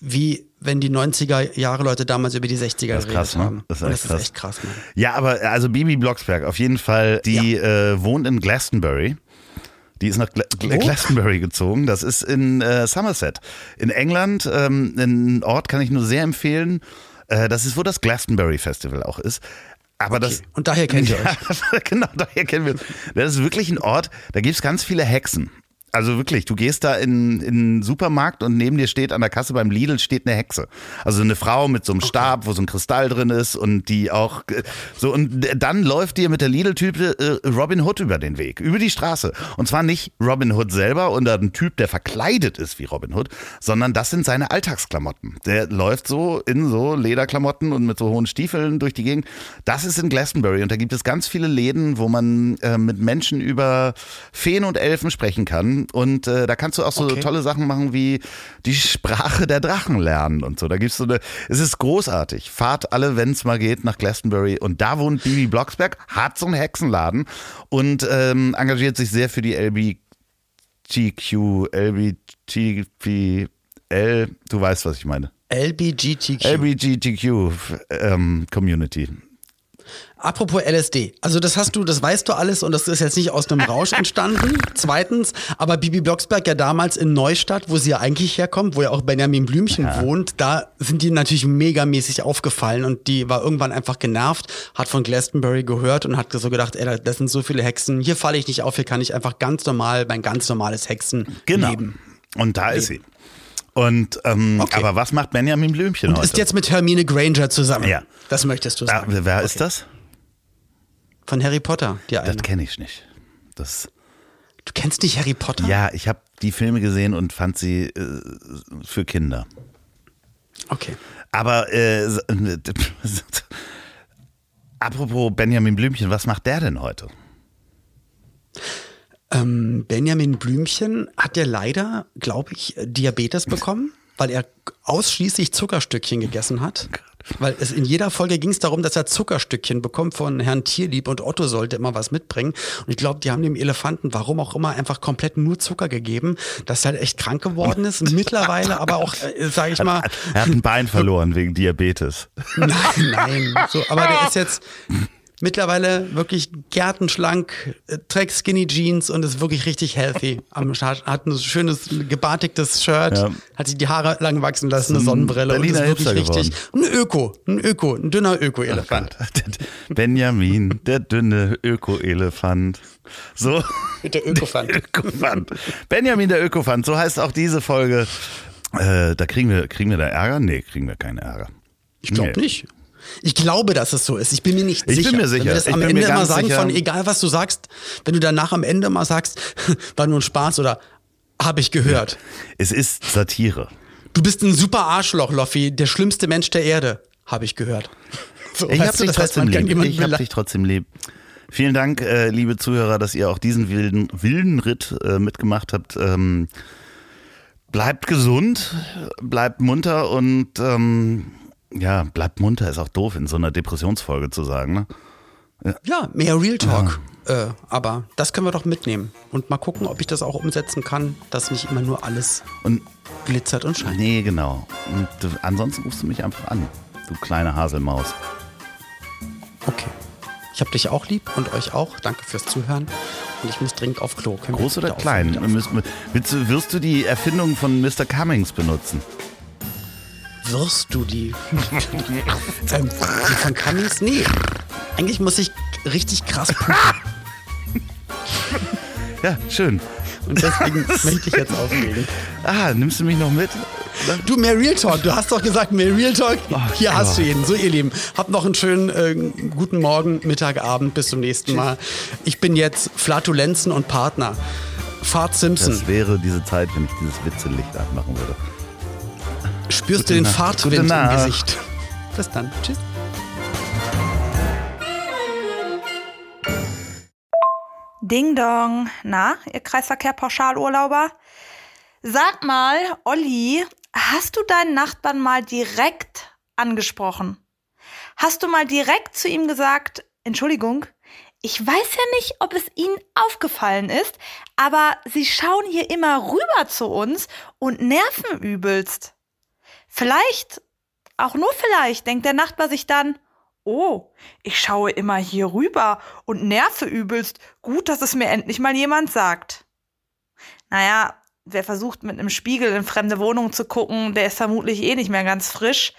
Speaker 2: wie wenn die 90er Jahre Leute damals über die 60er
Speaker 1: Das krass, ne?
Speaker 2: haben.
Speaker 1: Das ist echt
Speaker 2: das
Speaker 1: krass.
Speaker 2: ist echt krass, ne?
Speaker 1: Ja, aber also Bibi Blocksberg, auf jeden Fall, die äh, wohnt in Glastonbury. Die ist nach Gla
Speaker 2: Wo?
Speaker 1: Glastonbury gezogen. Das ist in äh, Somerset. In England. Ähm, ein Ort kann ich nur sehr empfehlen. Äh, das ist, wo das Glastonbury Festival auch ist. Aber das.
Speaker 2: Und daher kennt ihr euch.
Speaker 1: Genau, daher kennen wir uns. Das ist wirklich ein Ort, da gibt es ganz viele Hexen. Also wirklich, du gehst da in, in einen Supermarkt und neben dir steht an der Kasse beim Lidl steht eine Hexe. Also eine Frau mit so einem Stab, wo so ein Kristall drin ist und die auch so und dann läuft dir mit der Lidl-Type äh, Robin Hood über den Weg, über die Straße. Und zwar nicht Robin Hood selber oder ein Typ, der verkleidet ist wie Robin Hood, sondern das sind seine Alltagsklamotten. Der läuft so in so Lederklamotten und mit so hohen Stiefeln durch die Gegend. Das ist in Glastonbury und da gibt es ganz viele Läden, wo man äh, mit Menschen über Feen und Elfen sprechen kann. Und äh, da kannst du auch so
Speaker 2: Okay.
Speaker 1: tolle Sachen machen wie die Sprache der Drachen lernen und so. Da gibt's so eine, es ist großartig. Fahrt alle, wenn es mal geht, nach Glastonbury. Und da wohnt Bibi Blocksberg, hat so einen Hexenladen und ähm, engagiert sich sehr für die LBGQ, LBGPL, du weißt, was ich meine.
Speaker 2: LBGTQ.
Speaker 1: LBGTQ ähm, Community.
Speaker 2: Apropos LSD. Also das hast du, das weißt du alles und das ist jetzt nicht aus einem Rausch entstanden. Zweitens, aber Bibi Blocksberg ja damals in Neustadt, wo sie ja eigentlich herkommt, wo ja auch Benjamin Blümchen wohnt, da sind die natürlich megamäßig aufgefallen und die war irgendwann einfach genervt, hat von Glastonbury gehört und hat so gedacht, ey, da- das sind so viele Hexen, hier falle ich nicht auf, hier kann ich einfach ganz normal mein ganz normales Hexenleben.
Speaker 1: Genau. Und da ist sie. Und ähm,
Speaker 2: Okay.
Speaker 1: aber was macht Benjamin Blümchen heute?
Speaker 2: Ist jetzt mit Hermine Granger zusammen.
Speaker 1: Ja.
Speaker 2: Das möchtest du sagen.
Speaker 1: wer ist das?
Speaker 2: Von Harry Potter, die eine.
Speaker 1: Das kenne ich nicht. Das
Speaker 2: Du kennst nicht Harry Potter?
Speaker 1: Ja, ich habe die Filme gesehen und fand sie äh, für Kinder.
Speaker 2: Okay.
Speaker 1: Aber äh, apropos Benjamin Blümchen, was macht der denn heute?
Speaker 2: Ähm, Benjamin Blümchen hat ja leider, glaube ich, äh, Diabetes bekommen, weil er ausschließlich Zuckerstückchen gegessen hat. Weil es in jeder Folge ging es darum, dass er Zuckerstückchen bekommt von Herrn Tierlieb und Otto sollte immer was mitbringen. Und ich glaube, die haben dem Elefanten, warum auch immer, einfach komplett nur Zucker gegeben, dass er halt echt krank geworden ist. Mittlerweile aber auch, äh, sage ich mal,
Speaker 1: Er hat ein Bein verloren wegen Diabetes.
Speaker 2: Nein, nein. So, aber der ist jetzt mittlerweile wirklich gärtenschlank, äh, trägt Skinny Jeans und ist wirklich richtig healthy. Am hat ein schönes gebartigtes Shirt,
Speaker 1: Ja.
Speaker 2: hat sich die Haare lang wachsen lassen, eine
Speaker 1: ein
Speaker 2: Sonnenbrille und ist
Speaker 1: Berliner
Speaker 2: wirklich
Speaker 1: Hipster
Speaker 2: richtig ein Öko, ein Öko, ein dünner Öko-Elefant.
Speaker 1: Benjamin, der dünne Öko-Elefant. So.
Speaker 2: Mit der Ökofant.
Speaker 1: Ökofant. Benjamin der Ökofant, so heißt auch diese Folge. Äh, da kriegen wir, kriegen wir da Ärger? Nee, kriegen wir keinen Ärger.
Speaker 2: Ich glaube
Speaker 1: Nee.
Speaker 2: nicht. Ich glaube, dass es so ist. Ich bin mir nicht
Speaker 1: Ich bin
Speaker 2: sicher.
Speaker 1: mir sicher.
Speaker 2: Wenn wir das
Speaker 1: Ich
Speaker 2: am
Speaker 1: bin
Speaker 2: Ende
Speaker 1: ganz
Speaker 2: sagen,
Speaker 1: sicher.
Speaker 2: von egal was du sagst, wenn du danach am Ende mal sagst, war nur ein Spaß oder habe ich gehört.
Speaker 1: Es ist Satire.
Speaker 2: Du bist ein super Arschloch, Loffi, der schlimmste Mensch der Erde, habe ich gehört. So,
Speaker 1: Ich
Speaker 2: weißt
Speaker 1: hab
Speaker 2: du,
Speaker 1: dich trotzdem lieb. Ich hab dich trotzdem lieb. Vielen Dank, äh, liebe Zuhörer, dass ihr auch diesen wilden, wilden Ritt äh, mitgemacht habt. Ähm, bleibt gesund, bleibt munter und ähm, ja, bleibt munter ist auch doof in so einer Depressionsfolge zu sagen. Ne?
Speaker 2: Ja, mehr Real Talk. Äh, aber das können wir doch mitnehmen und mal gucken, ob ich das auch umsetzen kann, dass nicht immer nur alles
Speaker 1: Und
Speaker 2: glitzert und scheint.
Speaker 1: nee, genau. Und ansonsten rufst du mich einfach an, du kleine Haselmaus.
Speaker 2: Okay. Ich habe dich auch lieb und euch auch. Danke fürs Zuhören. Und ich muss dringend auf Klo. Können
Speaker 1: Groß oder klein? Müssen Willst wirst du die Erfindung von Mr. Cummings benutzen?
Speaker 2: Wirst du die? ähm, die von Cummings? Nee. Eigentlich muss ich richtig krass pupen.
Speaker 1: Ja, schön.
Speaker 2: Und deswegen möchte ich jetzt aufregen.
Speaker 1: Ah, nimmst du mich noch mit?
Speaker 2: Du, mehr Real Talk. Du hast doch gesagt, mehr Real Talk. Hier hast du ihn. So, ihr Lieben. Habt noch einen schönen äh, guten Morgen, Mittag, Abend. Bis zum nächsten Mal. Ich bin jetzt Flatulenzen und Partner. Fahrt Simpson.
Speaker 1: Das wäre diese Zeit, wenn ich dieses Witzelicht anmachen würde.
Speaker 2: Spürst du den
Speaker 1: Nacht.
Speaker 2: Fahrtwind
Speaker 1: Gute
Speaker 2: im. Gesicht. Bis dann. Tschüss.
Speaker 3: Ding Dong. Na, ihr Kreisverkehr-Pauschalurlauber? Sag mal, Olli, hast du deinen Nachbarn mal direkt angesprochen? Hast du mal direkt zu ihm gesagt, Entschuldigung, ich weiß ja nicht, ob es Ihnen aufgefallen ist, aber Sie schauen hier immer rüber zu uns und nerven übelst. Vielleicht, auch nur vielleicht, denkt der Nachbar sich dann, Oh, ich schaue immer hier rüber und nerve übelst. Gut, dass es mir endlich mal jemand sagt. Naja, wer versucht mit einem Spiegel in fremde Wohnungen zu gucken, der ist vermutlich eh nicht mehr ganz frisch.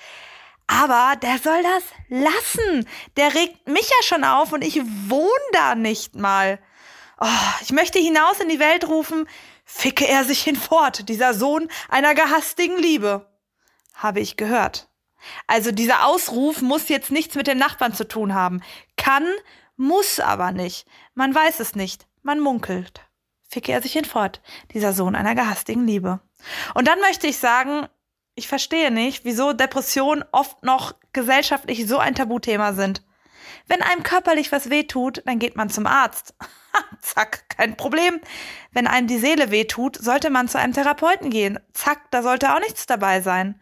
Speaker 3: Aber der soll das lassen. Der regt mich ja schon auf und ich wohne da nicht mal. Oh, ich möchte hinaus in die Welt rufen, ficke er sich hinfort, dieser Sohn einer gehastigen Liebe. Habe ich gehört. Also dieser Ausruf muss jetzt nichts mit dem Nachbarn zu tun haben. Kann, muss aber nicht. Man weiß es nicht. Man munkelt. Ficke er sich hinfort, dieser Sohn einer gehastigen Liebe. Und dann möchte ich sagen, ich verstehe nicht, wieso Depressionen oft noch gesellschaftlich so ein Tabuthema sind. Wenn einem körperlich was wehtut, dann geht man zum Arzt. Zack, kein Problem. Wenn einem die Seele wehtut, sollte man zu einem Therapeuten gehen. Zack, da sollte auch nichts dabei sein.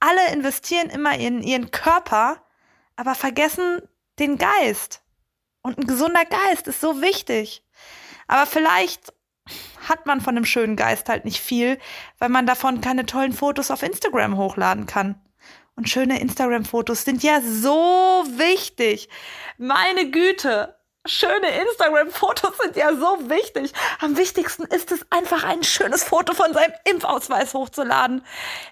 Speaker 3: Alle investieren immer in ihren Körper, aber vergessen den Geist. Und ein gesunder Geist ist so wichtig. Aber vielleicht hat man von einem schönen Geist halt nicht viel, weil man davon keine tollen Fotos auf Instagram hochladen kann. Und schöne Instagram-Fotos sind ja so wichtig. Meine Güte. Schöne Instagram-Fotos sind ja so wichtig. Am wichtigsten ist es einfach, ein schönes Foto von seinem Impfausweis hochzuladen.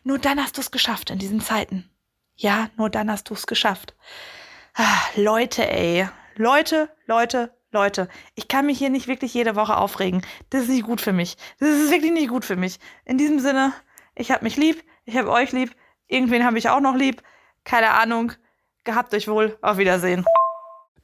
Speaker 3: Nur dann hast du es geschafft in diesen Zeiten. Ja, nur dann hast du es geschafft. Ah, Leute, ey. Leute, Leute, Leute. Ich kann mich hier nicht wirklich jede Woche aufregen. Das ist nicht gut für mich. Das ist wirklich nicht gut für mich. In diesem Sinne, ich hab mich lieb, ich hab euch lieb, irgendwen habe ich auch noch lieb. Keine Ahnung. Gehabt euch wohl. Auf Wiedersehen.